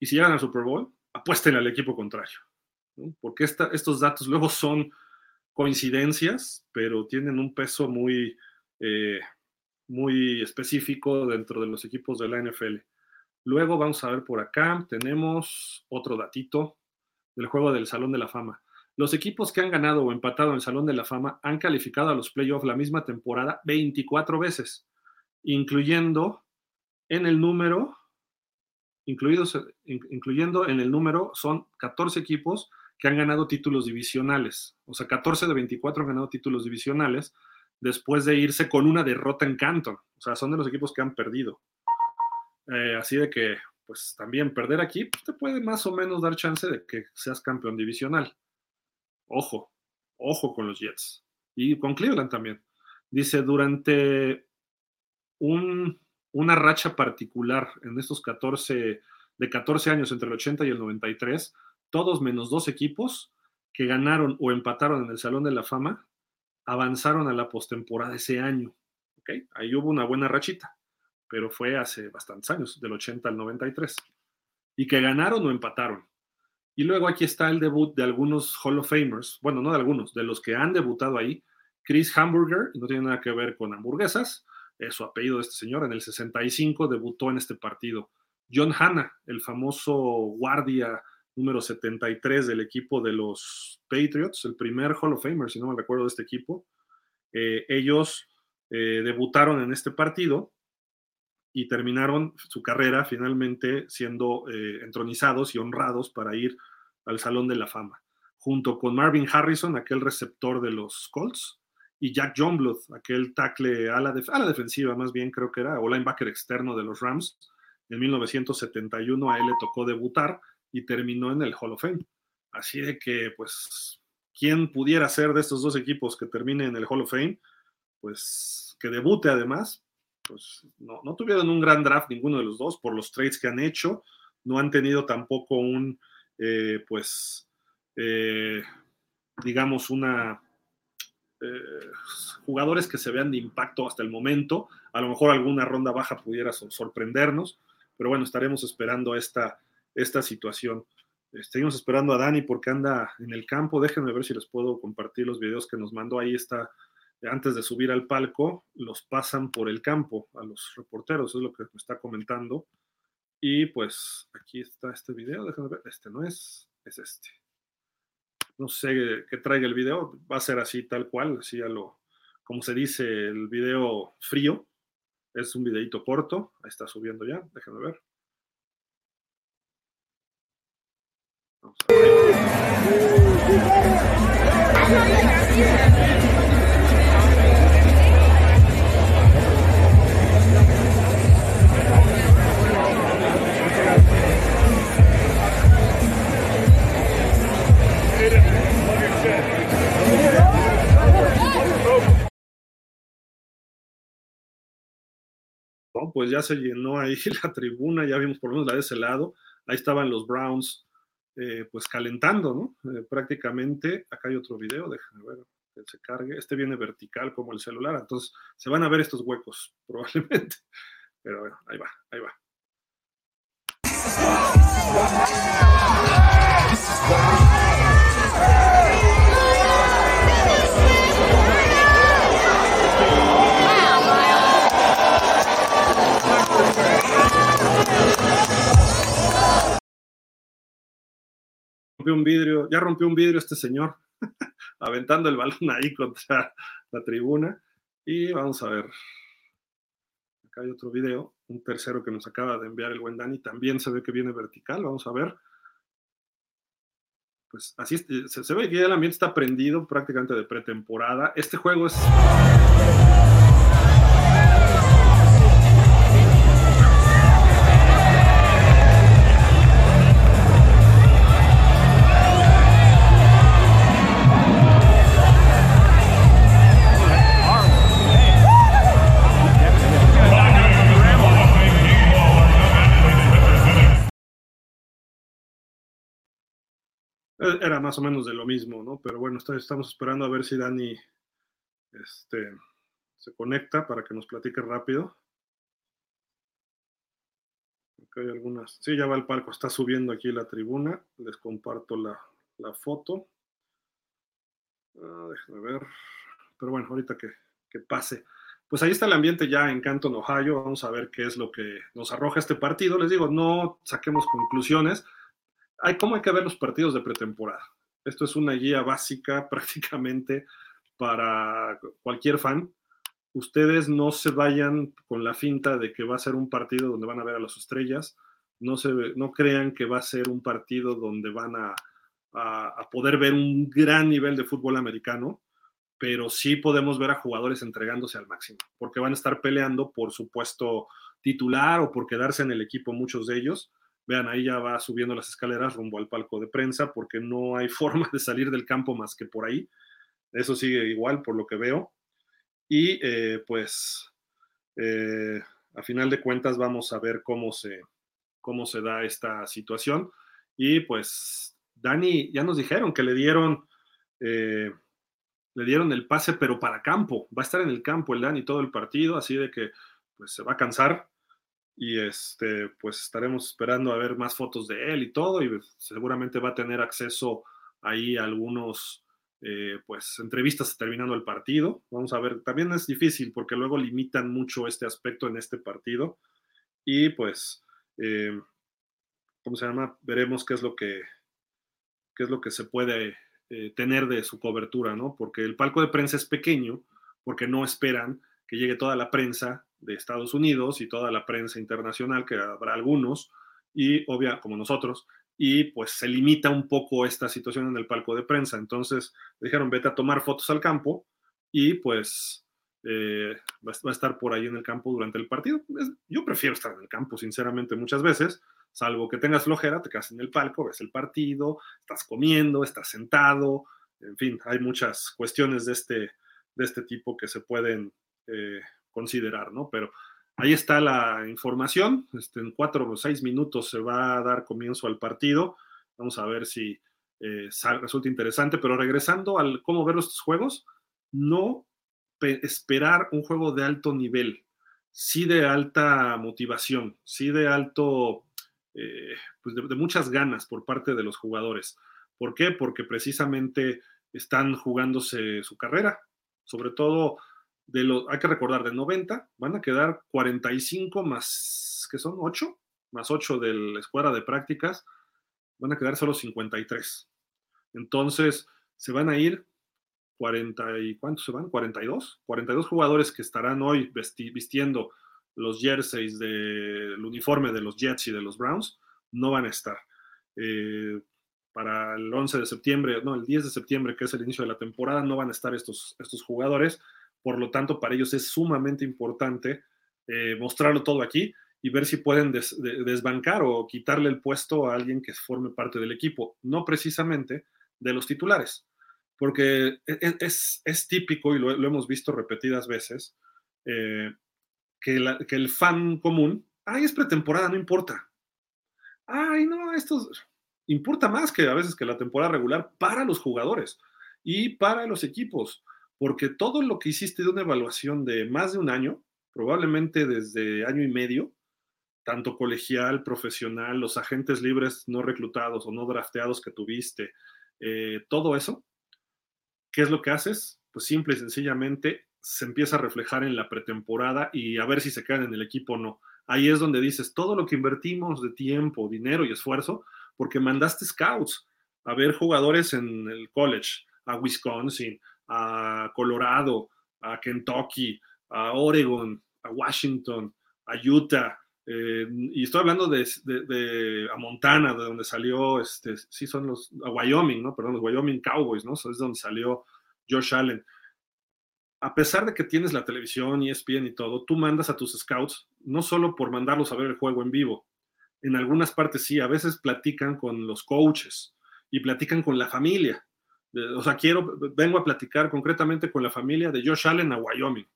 Y si llegan al Super Bowl, apuesten al equipo contrario. Porque estos datos luego son coincidencias, pero tienen un peso muy, eh, muy específico dentro de los equipos de la NFL. Luego vamos a ver por acá, tenemos otro datito del juego del Salón de la Fama. Los equipos que han ganado o empatado en el Salón de la Fama han calificado a los playoffs la misma temporada 24 veces, incluyendo en el número, incluidos, incluyendo en el número, son 14 equipos que han ganado títulos divisionales. O sea, 14 de 24 han ganado títulos divisionales después de irse con una derrota en Canton. O sea, son de los equipos que han perdido. Eh, así de que, pues también perder aquí pues, te puede más o menos dar chance de que seas campeón divisional. Ojo, ojo con los Jets. Y con Cleveland también. Dice, durante un una racha particular en estos 14, de 14 años entre el 80 y el 93, todos menos dos equipos que ganaron o empataron en el Salón de la Fama, avanzaron a la postemporada ese año. Ahí hubo una buena rachita, pero fue hace bastantes años, del 80 al 93. Y que ganaron o empataron. Y luego aquí está el debut de algunos Hall of Famers, bueno, no de algunos, de los que han debutado ahí. Chris Hamburger, no tiene nada que ver con hamburguesas, es su apellido de este señor, en el 65 debutó en este partido. John Hanna, el famoso guardia número 73 del equipo de los Patriots, el primer Hall of Famer, si no me recuerdo de este equipo. Eh, ellos eh, debutaron en este partido y terminaron su carrera finalmente siendo eh, entronizados y honrados para ir al Salón de la Fama, junto con Marvin Harrison, aquel receptor de los Colts, y Jack Johnblood, aquel tackle a la, a la defensiva, más bien creo que era, o linebacker externo de los Rams. En 1971 a él le tocó debutar y terminó en el Hall of Fame. Así de que, pues, ¿quién pudiera ser de estos dos equipos que termine en el Hall of Fame? Pues que debute además. Pues no, no tuvieron un gran draft ninguno de los dos por los trades que han hecho. No han tenido tampoco un, eh, pues, eh, digamos, una eh, jugadores que se vean de impacto hasta el momento. A lo mejor alguna ronda baja pudiera sorprendernos, pero bueno, estaremos esperando esta, esta situación. Seguimos esperando a Dani porque anda en el campo. Déjenme ver si les puedo compartir los videos que nos mandó. Ahí está, antes de subir al palco, los pasan por el campo a los reporteros, es lo que me está comentando. Y pues aquí está este video, déjenme ver, este no es, es este no sé qué traiga el video, va a ser así tal cual, así a lo, como se dice, el video frío. Es un videito corto, ahí está subiendo ya, déjenme ver. Ver. Pues ya se llenó ahí la tribuna, ya vimos por lo menos la de ese lado, ahí estaban los Browns eh, pues calentando, ¿no? Eh, prácticamente, acá hay otro video, déjenme ver que se cargue, este viene vertical como el celular, entonces se van a ver estos huecos probablemente, pero bueno, ahí va, ahí va. Un vidrio, ya rompió un vidrio este señor, aventando el balón ahí contra la tribuna. Y vamos a ver. Acá hay otro video, un tercero que nos acaba de enviar el buen Dani, también se ve que viene vertical, vamos a ver. Pues así se, se ve que ya el ambiente está prendido prácticamente de pretemporada. Este juego es era más o menos de lo mismo, ¿no? Pero bueno, estamos esperando a ver si Dani este, se conecta para que nos platique rápido. Acá hay algunas. Sí, ya va el palco, está subiendo aquí la tribuna. Les comparto la, foto. Ah, déjenme ver. Pero bueno, ahorita que, que pase. Pues ahí está el ambiente ya en Canton, Ohio. Vamos a ver qué es lo que nos arroja este partido. Les digo, no saquemos conclusiones hay, ¿cómo hay que ver los partidos de pretemporada? Esto es una guía básica prácticamente para cualquier fan. Ustedes no se vayan con la finta de que va a ser un partido donde van a ver a las estrellas. No, se, no crean que va a ser un partido donde van a, a poder ver un gran nivel de fútbol americano, pero sí podemos ver a jugadores entregándose al máximo, porque van a estar peleando por su puesto titular o por quedarse en el equipo muchos de ellos Vean, ahí ya va subiendo las escaleras rumbo al palco de prensa porque no hay forma de salir del campo más que por ahí. Eso sigue igual por lo que veo. Y eh, pues, eh, a final de cuentas vamos a ver cómo se, cómo se da esta situación. Y pues Dani, ya nos dijeron que le dieron, eh, le dieron el pase, pero para campo. Va a estar en el campo el Dani todo el partido, así de que pues se va a cansar y este, pues estaremos esperando a ver más fotos de él y todo, y seguramente va a tener acceso ahí a algunos, eh, pues, entrevistas terminando el partido. Vamos a ver, también es difícil porque luego limitan mucho este aspecto en este partido, y pues, eh, ¿cómo se llama? Veremos qué es lo que, qué es lo que se puede eh, tener de su cobertura, ¿no? Porque el palco de prensa es pequeño, porque no esperan que llegue toda la prensa de Estados Unidos y toda la prensa internacional, que habrá algunos, y obvia, como nosotros, y pues se limita un poco esta situación en el palco de prensa. Entonces dijeron, vete a tomar fotos al campo y pues eh, va, a estar por ahí en el campo durante el partido. Yo prefiero estar en el campo, sinceramente, muchas veces, salvo que tengas flojera, te quedas en el palco, ves el partido, estás comiendo, estás sentado, en fin, hay muchas cuestiones de este, de este tipo que se pueden eh, considerar, ¿no? Pero ahí está la información. Este, en cuatro o seis minutos se va a dar comienzo al partido. Vamos a ver si eh, resulta interesante. Pero regresando al cómo ver los juegos, no esperar un juego de alto nivel, sí de alta motivación, sí de alto, eh, pues de, muchas ganas por parte de los jugadores. ¿Por qué? Porque precisamente están jugándose su carrera, sobre todo de los, hay que recordar, de 90 van a quedar 45 más, que son 8, más 8 de la escuadra de prácticas, van a quedar solo 53. Entonces, se van a ir 40 y ¿cuántos se van? 42. 42 jugadores que estarán hoy vistiendo los jerseys del uniforme de los Jets y de los Browns, no van a estar. Eh, para el 11 de septiembre, no, el 10 de septiembre, que es el inicio de la temporada, no van a estar estos, estos jugadores. Por lo tanto, para ellos es sumamente importante eh, mostrarlo todo aquí y ver si pueden desbancar o quitarle el puesto a alguien que forme parte del equipo, no precisamente de los titulares, porque e, e, es, típico y lo, hemos visto repetidas veces, eh, que, que, el fan común, ay, es pretemporada, no importa. Ay, no, esto importa más que a veces que la temporada regular para los jugadores y para los equipos porque todo lo que hiciste de una evaluación de más de un año, probablemente desde año y medio, tanto colegial, profesional, los agentes libres no reclutados o no drafteados que tuviste, eh, todo eso, ¿qué es lo que haces? Pues simple y sencillamente se empieza a reflejar en la pretemporada y a ver si se quedan en el equipo o no. Ahí es donde dices todo lo que invertimos de tiempo, dinero y esfuerzo, porque mandaste scouts a ver jugadores en el college, a Wisconsin, a Colorado, a Kentucky, a Oregon, a Washington, a Utah, eh, y estoy hablando de, a Montana, de donde salió, este, sí son los, a Wyoming, ¿no? Perdón, los Wyoming Cowboys, ¿no? es donde salió Josh Allen. A pesar de que tienes la televisión, y ESPN y todo, tú mandas a tus scouts, no solo por mandarlos a ver el juego en vivo, en algunas partes sí, a veces platican con los coaches y platican con la familia o sea, quiero, vengo a platicar concretamente con la familia de Josh Allen a Wyoming.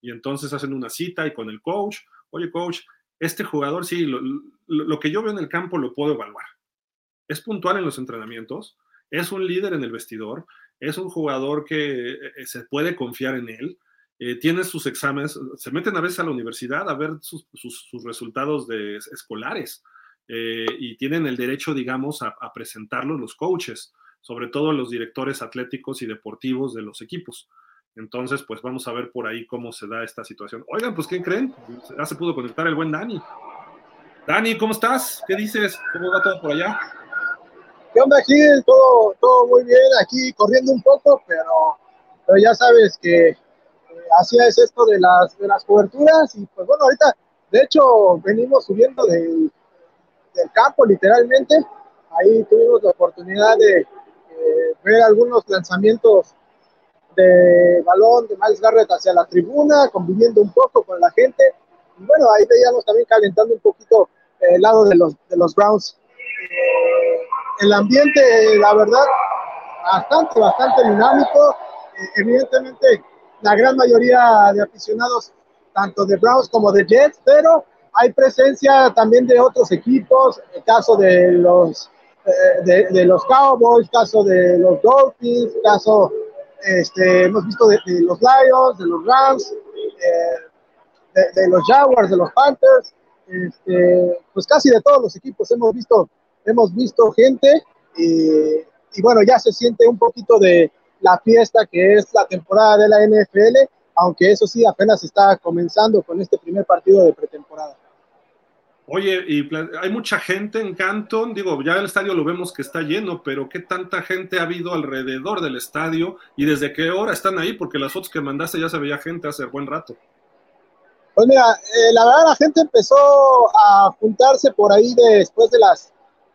Y entonces hacen una cita y con el coach, oye coach, este jugador sí, lo, que yo veo en el campo lo puedo evaluar. Es puntual en los entrenamientos, es un líder en el vestidor, es un jugador que eh, se puede confiar en él, eh, tiene sus exámenes, se meten a veces a la universidad a ver sus, resultados de, escolares eh, y tienen el derecho, digamos, a, a presentarlos los coaches sobre todo los directores atléticos y deportivos de los equipos. Entonces, pues vamos a ver por ahí cómo se da esta situación. Oigan, pues, ¿qué creen? Ya se pudo conectar el buen Dani. Dani, ¿cómo estás? ¿Qué dices? ¿Cómo va todo por allá? ¿Qué onda, Gil? Todo, todo muy bien, aquí corriendo un poco, pero, pero ya sabes que eh, así es esto de las, de las coberturas y pues bueno, ahorita, de hecho, venimos subiendo del, del campo literalmente, ahí tuvimos la oportunidad de, ver algunos lanzamientos de balón de Miles Garrett hacia la tribuna, conviviendo un poco con la gente. Bueno, ahí veíamos también calentando un poquito el lado de los, de los Browns. Eh, el ambiente, la verdad, bastante, bastante dinámico. Eh, evidentemente, la gran mayoría de aficionados tanto de Browns como de Jets, pero hay presencia también de otros equipos, el caso de los, eh, de, los Cowboys, caso de los Dolphins, caso, este, hemos visto de, los Lions, de los Rams, eh, de, los Jaguars, de los Panthers, este, pues casi de todos los equipos hemos visto, hemos visto gente y, y bueno, ya se siente un poquito de la fiesta que es la temporada de la NFL, aunque eso sí apenas está comenzando con este primer partido de pretemporada. Oye, y hay mucha gente en Canton, digo, ya el estadio lo vemos que está lleno, pero ¿qué tanta gente ha habido alrededor del estadio y desde qué hora están ahí? Porque las fotos que mandaste ya se veía gente hace buen rato. Pues mira, eh, la verdad la gente empezó a juntarse por ahí después de las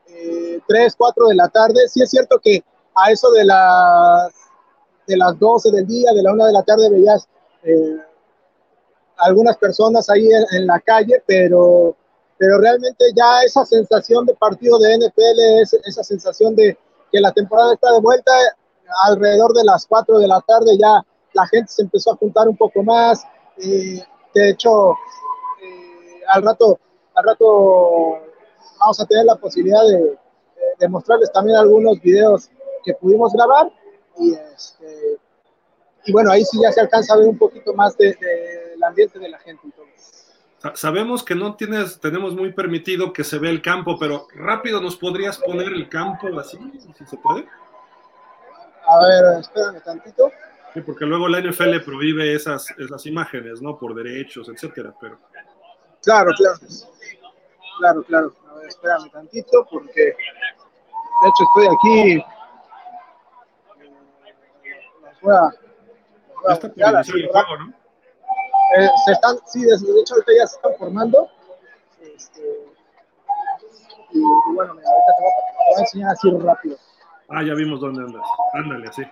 eh, 3, 4 de la tarde. Sí es cierto que a eso de las, de las 12 del día, de la 1 de la tarde veías eh, algunas personas ahí en, la calle, pero, pero realmente ya esa sensación de partido de NFL, es, esa sensación de que la temporada está de vuelta, alrededor de las 4 de la tarde ya la gente se empezó a juntar un poco más. Eh, de hecho, eh, al rato, al rato vamos a tener la posibilidad de, mostrarles también algunos videos que pudimos grabar y este, y bueno, ahí sí ya se alcanza a ver un poquito más del de, ambiente de la gente. Sabemos que no tienes, tenemos muy permitido que se vea el campo, pero rápido nos podrías poner el campo así, si se puede. A ver, espérame tantito. Sí, porque luego la NFL prohíbe esas, esas imágenes, ¿no? Por derechos, etcétera, pero. Claro, claro. Claro, claro. A ver, espérame tantito, porque de hecho estoy aquí. Voy a está el juego, ¿no? Eh, se están, sí, de hecho ahorita ya se están formando. Este, y, y, bueno, mira, ahorita te voy, a, te voy, a, enseñar así rápido. Ah, ya vimos dónde andas. Ándale, así.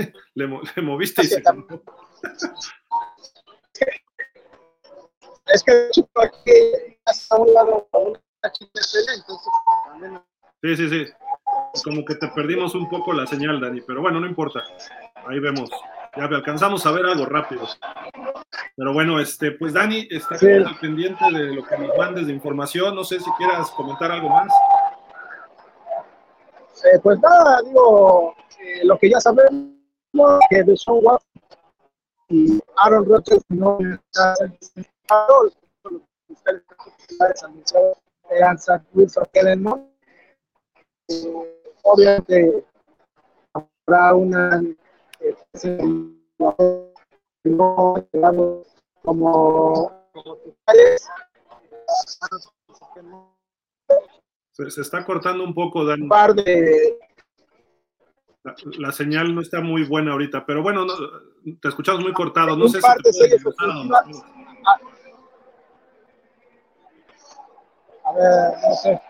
le, le, moviste y se Es que aquí a un lado, Sí, sí, sí. Como que te perdimos un poco la señal, Dani, pero bueno, no importa. Ahí vemos. Ya alcanzamos a ver algo rápido. Pero bueno, este, pues Dani, está al pendiente de lo que nos mandes de información. No sé si quieras comentar algo más. Eh, pues nada, digo, eh, lo que ya sabemos, que de Sean Watson y Aaron Rodgers no Zach Wilson. Eh, obviamente habrá una eh, no como, se, se, está cortando un poco, Dan. Un par de... La, la, señal no está muy buena ahorita, pero bueno, no, te escuchamos muy cortado. No un sé par si de. A ver, no sé.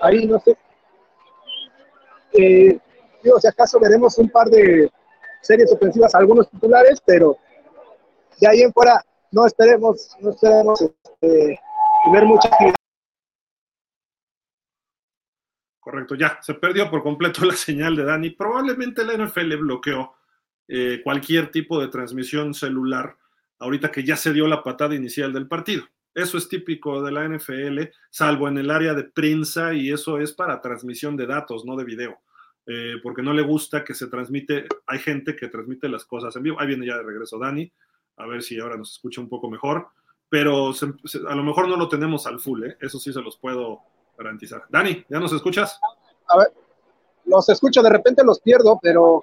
Ahí no sé. Eh, digo, si acaso veremos un par de series ofensivas, algunos titulares, pero de ahí en fuera no esperemos, no esperemos este, ver mucha actividad. Correcto, ya, se perdió por completo la señal de Dani. Probablemente la NFL bloqueó eh, cualquier tipo de transmisión celular ahorita que ya se dio la patada inicial del partido. Eso es típico de la NFL, salvo en el área de prensa y eso es para transmisión de datos, no de video. Eh, porque no le gusta que se transmite, hay gente que transmite las cosas en vivo. Ahí viene ya de regreso Dani, a ver si ahora nos escucha un poco mejor, pero se, se, a lo mejor no lo tenemos al full, ¿eh? eso sí se los puedo garantizar. Dani, ¿ya nos escuchas? A ver, los escucho, de repente los pierdo, pero...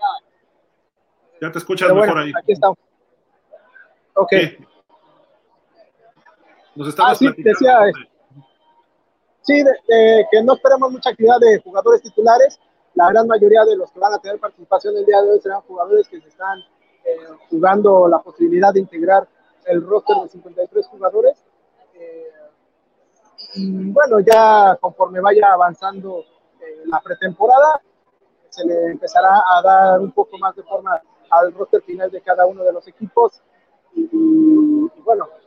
Ya te escuchas mejor bueno, ahí. Aquí estamos. Ok. Sí. Nos estabas ah, sí, decía, sí, de, de, que no esperamos mucha actividad de jugadores titulares. La gran mayoría de los que van a tener participación el día de hoy serán jugadores que se están eh, jugando la posibilidad de integrar el roster de 53 jugadores. Eh, y bueno, ya conforme vaya avanzando eh, la pretemporada, se le empezará a dar un poco más de forma al roster final de cada uno de los equipos. Y, y, y bueno, eh,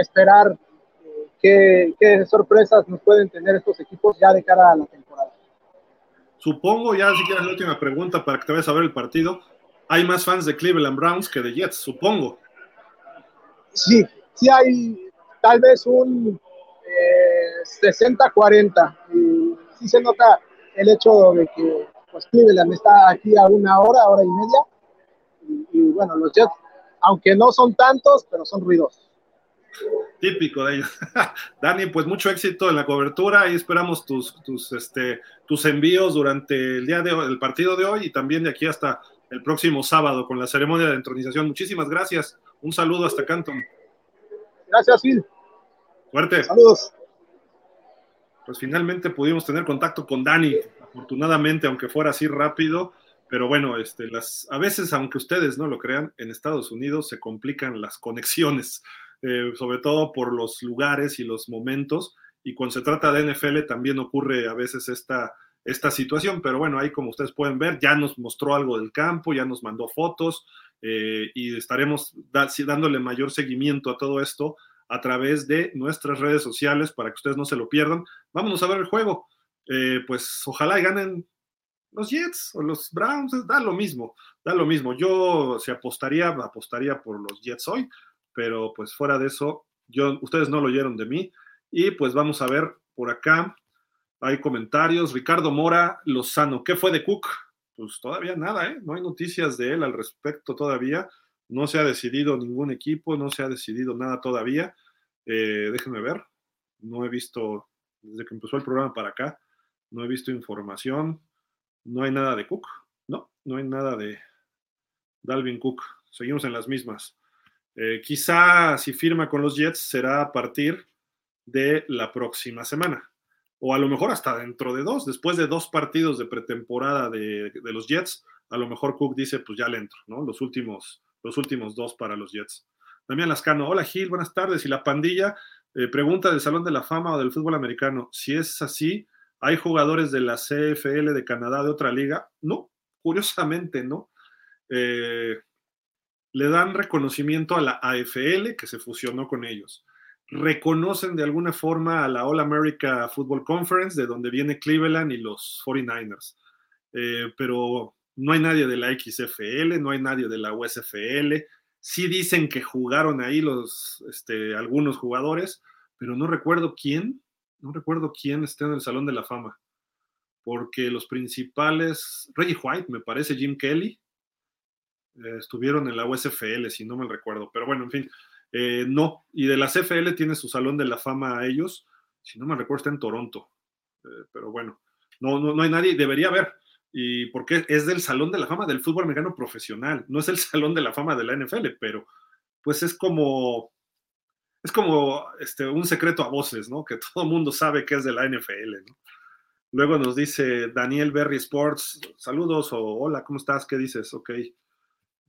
esperar eh, qué, qué, sorpresas nos pueden tener estos equipos ya de cara a la temporada. Supongo, ya si quieres la última pregunta para que te vayas a ver el partido, hay más fans de Cleveland Browns que de Jets, supongo. Sí, sí hay tal vez un 60-40. Y sí se nota el hecho de que pues, Cleveland está aquí a una hora, hora y media. Y, y bueno, los Jets, aunque no son tantos, pero son ruidosos. Típico de ellos. Dani, pues mucho éxito en la cobertura y esperamos tus, tus, este, tus envíos durante el día de hoy, el partido de hoy y también de aquí hasta el próximo sábado con la ceremonia de entronización. Muchísimas gracias. Un saludo hasta Canton. Gracias, Phil. Fuerte. Saludos. Pues finalmente pudimos tener contacto con Dani, afortunadamente, aunque fuera así rápido. Pero bueno, este, las, a veces, aunque ustedes no lo crean, en Estados Unidos se complican las conexiones. Eh, sobre todo por los lugares y los momentos. Y cuando se trata de NFL también ocurre a veces esta, esta situación, pero bueno, ahí como ustedes pueden ver, ya nos mostró algo del campo, ya nos mandó fotos eh, y estaremos dándole mayor seguimiento a todo esto a través de nuestras redes sociales para que ustedes no se lo pierdan. Vámonos a ver el juego. Eh, pues ojalá ganen los Jets o los Browns, da lo mismo, da lo mismo. Yo si apostaría, apostaría por los Jets hoy, pero pues fuera de eso, yo, ustedes no lo oyeron de mí. Y pues vamos a ver por acá, hay comentarios. Ricardo Mora Lozano, ¿qué fue de Cook? Pues todavía nada, ¿eh? No hay noticias de él al respecto todavía. No se ha decidido ningún equipo, no se ha decidido nada todavía. Eh, déjenme ver. No he visto, desde que empezó el programa para acá, no he visto información. No hay nada de Cook. No, no hay nada de Dalvin Cook. Seguimos en las mismas. Eh, quizá si firma con los Jets será a partir de la próxima semana. O a lo mejor hasta dentro de dos, después de dos partidos de pretemporada de, los Jets, a lo mejor Cook dice, pues ya le entro, ¿no? Los últimos, los últimos dos para los Jets. Damián Lascano, hola Gil, buenas tardes. Y la pandilla, eh, pregunta del Salón de la Fama o del fútbol americano, si es así, ¿hay jugadores de la CFL de Canadá de otra liga? No, curiosamente no. Eh, le dan reconocimiento a la AFL, que se fusionó con ellos. Reconocen de alguna forma a la All America Football Conference, de donde viene Cleveland y los 49ers. Eh, pero no hay nadie de la XFL, no hay nadie de la USFL. Sí dicen que jugaron ahí los, este, algunos jugadores, pero no recuerdo quién, no recuerdo quién está en el Salón de la Fama. Porque los principales, Reggie White, me parece, Jim Kelly, estuvieron en la USFL, si no me recuerdo, pero bueno, en fin, eh, no. Y de la CFL tiene su salón de la fama a ellos, si no me recuerdo, está en Toronto, eh, pero bueno, no, no, no hay nadie, debería haber. Y porque es del salón de la fama del fútbol americano profesional, no es el salón de la fama de la NFL, pero pues es como, es como este, un secreto a voces, ¿no? Que todo el mundo sabe que es de la NFL, ¿no? Luego nos dice Daniel Berry Sports, saludos o hola, ¿cómo estás? ¿Qué dices? Ok.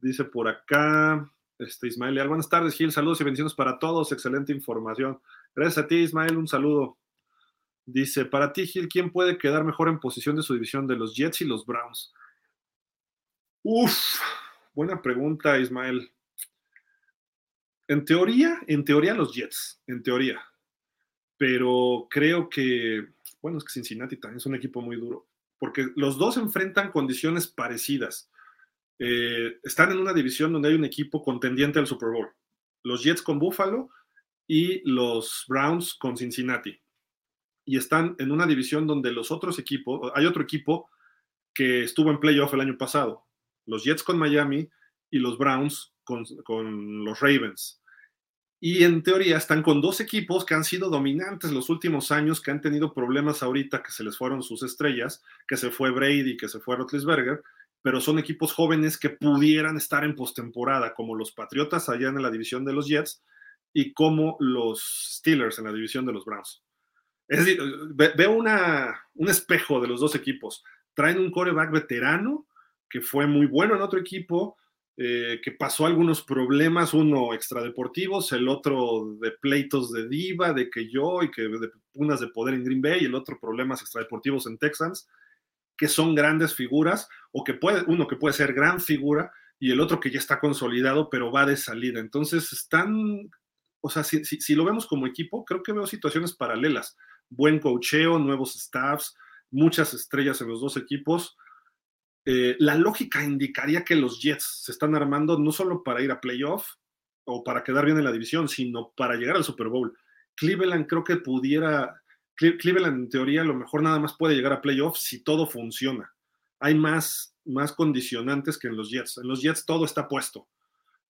Dice por acá, este, Ismael buenas tardes, Gil, saludos y bendiciones para todos, excelente información. Gracias a ti, Ismael, un saludo. Dice, para ti, Gil, ¿quién puede quedar mejor en posición de su división de los Jets y los Browns? Uf, buena pregunta, Ismael. En teoría, en teoría los Jets, en teoría. Pero creo que, bueno, es que Cincinnati también es un equipo muy duro, porque los dos enfrentan condiciones parecidas. Eh, están en una división donde hay un equipo contendiente al Super Bowl. Los Jets con Buffalo y los Browns con Cincinnati. Y están en una división donde los otros equipos, hay otro equipo que estuvo en playoff el año pasado, los Jets con Miami y los Browns con, con los Ravens. Y en teoría están con dos equipos que han sido dominantes los últimos años, que han tenido problemas ahorita, que se les fueron sus estrellas, que se fue Brady, que se fue Rotlisberger, pero son equipos jóvenes que pudieran estar en postemporada, como los Patriotas allá en la división de los Jets y como los Steelers en la división de los Browns. Es decir, veo una, un espejo de los dos equipos. Traen un coreback veterano que fue muy bueno en otro equipo, eh, que pasó algunos problemas, uno extradeportivos, el otro de pleitos de diva, de que yo y que de unas de poder en Green Bay, y el otro problemas extradeportivos en Texans que son grandes figuras, o que puede, uno que puede ser gran figura y el otro que ya está consolidado, pero va de salida. Entonces, están, o sea, si, lo vemos como equipo, creo que veo situaciones paralelas. Buen cocheo, nuevos staffs, muchas estrellas en los dos equipos. Eh, la lógica indicaría que los Jets se están armando no solo para ir a playoff o para quedar bien en la división, sino para llegar al Super Bowl. Cleveland creo que pudiera, Cleveland en teoría a lo mejor nada más puede llegar a playoff si todo funciona. Hay más, más condicionantes que en los Jets. En los Jets todo está puesto.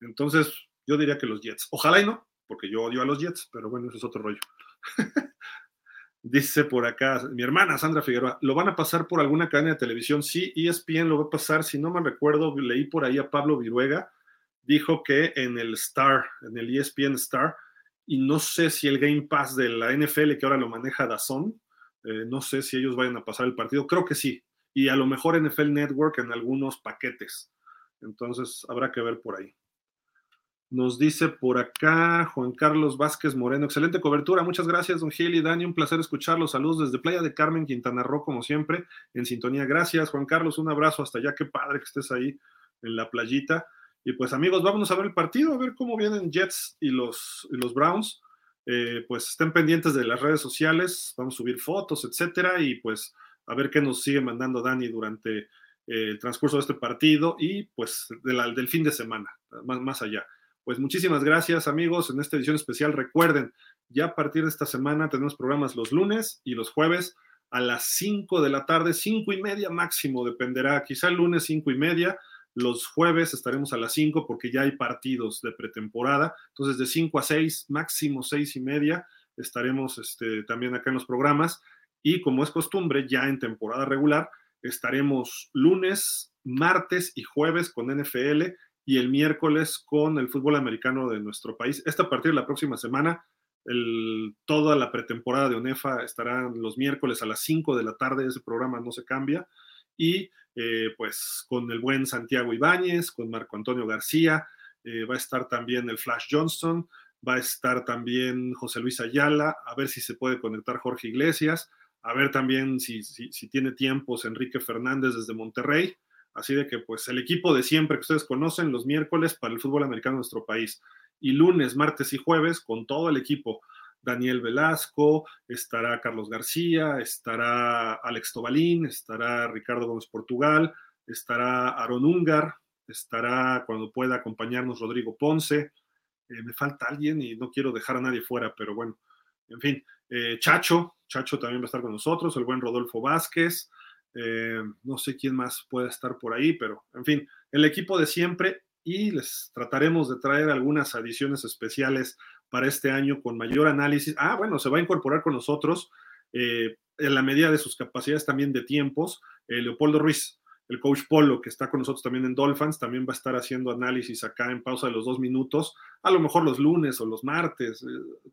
Entonces, yo diría que los Jets. Ojalá y no, porque yo odio a los Jets, pero bueno, eso es otro rollo. Dice por acá, mi hermana Sandra Figueroa, ¿lo van a pasar por alguna cadena de televisión? Sí, ESPN lo va a pasar, si no me recuerdo, leí por ahí a Pablo Viruega, dijo que en el Star, en el ESPN Star, y no sé si el Game Pass de la NFL, que ahora lo maneja Dazón, eh, no sé si ellos vayan a pasar el partido, creo que sí, y a lo mejor NFL Network en algunos paquetes, entonces habrá que ver por ahí. Nos dice por acá Juan Carlos Vázquez Moreno. Excelente cobertura. Muchas gracias, don Gil y Dani. Un placer escucharlos. Saludos desde Playa de Carmen, Quintana Roo, como siempre, en sintonía. Gracias, Juan Carlos. Un abrazo hasta allá. Qué padre que estés ahí en la playita. Y pues, amigos, vámonos a ver el partido, a ver cómo vienen Jets y los, los Browns. Eh, pues estén pendientes de las redes sociales. Vamos a subir fotos, etcétera. Y pues, a ver qué nos sigue mandando Dani durante eh, el transcurso de este partido y pues del fin de semana, más, más allá. Pues muchísimas gracias amigos en esta edición especial. Recuerden, ya a partir de esta semana tenemos programas los lunes y los jueves a las 5 de la tarde, 5 y media máximo, dependerá, quizá el lunes 5 y media, los jueves estaremos a las 5 porque ya hay partidos de pretemporada, entonces de 5 a 6, máximo 6 y media, estaremos este, también acá en los programas y como es costumbre, ya en temporada regular, estaremos lunes, martes y jueves con NFL y el miércoles con el fútbol americano de nuestro país. Esta a partir de la próxima semana, toda la pretemporada de ONEFA estará los miércoles a las 5 de la tarde, ese programa no se cambia. Y eh, pues con el buen Santiago Ibáñez, con Marco Antonio García, eh, va a estar también el Flash Johnston, va a estar también José Luis Ayala, a ver si se puede conectar Jorge Iglesias, a ver también si, si, si tiene tiempos Enrique Fernández desde Monterrey. Así de que pues el equipo de siempre que ustedes conocen los miércoles para el fútbol americano de nuestro país. Y lunes, martes y jueves con todo el equipo. Daniel Velasco, estará Carlos García, estará Alex Tobalín, estará Ricardo Gómez Portugal, estará Aaron Ungar, estará cuando pueda acompañarnos Rodrigo Ponce. Eh, me falta alguien y no quiero dejar a nadie fuera, pero bueno, en fin, eh, Chacho, Chacho también va a estar con nosotros, el buen Rodolfo Vázquez, eh, no sé quién más puede estar por ahí, pero en fin, el equipo de siempre y les trataremos de traer algunas adiciones especiales para este año con mayor análisis. Ah, bueno, se va a incorporar con nosotros eh, en la medida de sus capacidades también de tiempos, eh, Leopoldo Ruiz, el coach Polo, que está con nosotros también en Dolphins, también va a estar haciendo análisis acá en pausa de los dos minutos, a lo mejor los lunes o los martes,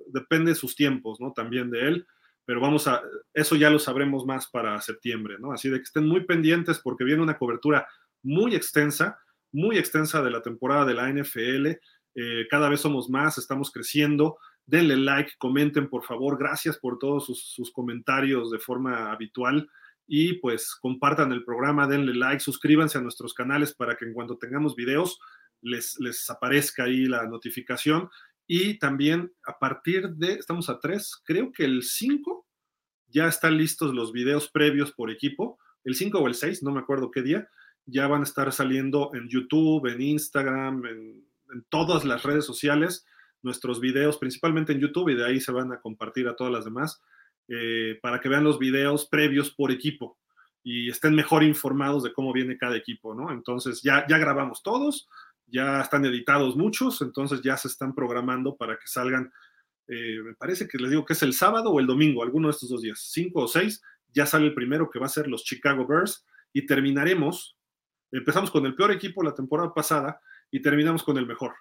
depende de sus tiempos, ¿no? También de él pero vamos a, eso ya lo sabremos más para septiembre, ¿no? Así de que estén muy pendientes porque viene una cobertura muy extensa, muy extensa de la temporada de la NFL. Eh, cada vez somos más, estamos creciendo. Denle like, comenten por favor. Gracias por todos sus, comentarios de forma habitual. Y pues compartan el programa, denle like, suscríbanse a nuestros canales para que en cuanto tengamos videos les, les aparezca ahí la notificación y también a partir de, estamos a tres, creo que el 5 ya están listos los videos previos por equipo. El 5 o el 6, no me acuerdo qué día, ya van a estar saliendo en YouTube, en Instagram, en, todas las redes sociales, nuestros videos, principalmente en YouTube, y de ahí se van a compartir a todas las demás, eh, para que vean los videos previos por equipo y estén mejor informados de cómo viene cada equipo, ¿no? Entonces ya, ya grabamos todos, ya están editados muchos, entonces ya se están programando para que salgan, eh, me parece que les digo que es el sábado o el domingo, alguno de estos dos días, cinco o seis, ya sale el primero que va a ser los Chicago Bears y terminaremos, empezamos con el peor equipo la temporada pasada y terminamos con el mejor,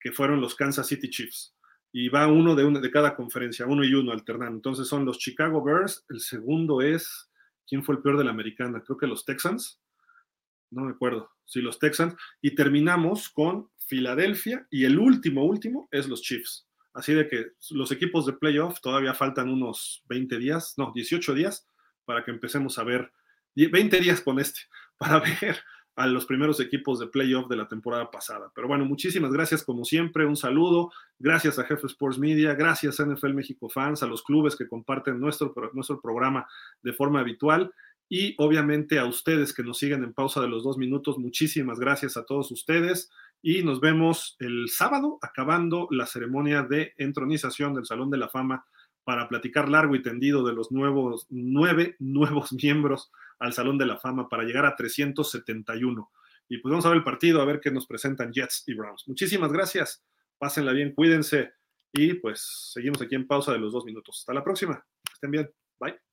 que fueron los Kansas City Chiefs. Y va uno de, uno de cada conferencia, uno y uno alternando. Entonces son los Chicago Bears, el segundo es, ¿quién fue el peor de la americana? Creo que los Texans no me acuerdo, sí, los Texans, y terminamos con Filadelfia y el último, último es los Chiefs. Así de que los equipos de playoff todavía faltan unos 20 días, no, 18 días para que empecemos a ver, 20 días con este, para ver a los primeros equipos de playoff de la temporada pasada. Pero bueno, muchísimas gracias como siempre, un saludo, gracias a Jefe Sports Media, gracias a NFL México Fans, a los clubes que comparten nuestro, nuestro programa de forma habitual. Y obviamente a ustedes que nos siguen en pausa de los dos minutos, muchísimas gracias a todos ustedes. Y nos vemos el sábado acabando la ceremonia de entronización del Salón de la Fama para platicar largo y tendido de los nuevos nueve nuevos miembros al Salón de la Fama para llegar a 371. Y pues vamos a ver el partido, a ver qué nos presentan Jets y Browns. Muchísimas gracias, pásenla bien, cuídense y pues seguimos aquí en pausa de los dos minutos. Hasta la próxima, estén bien, bye.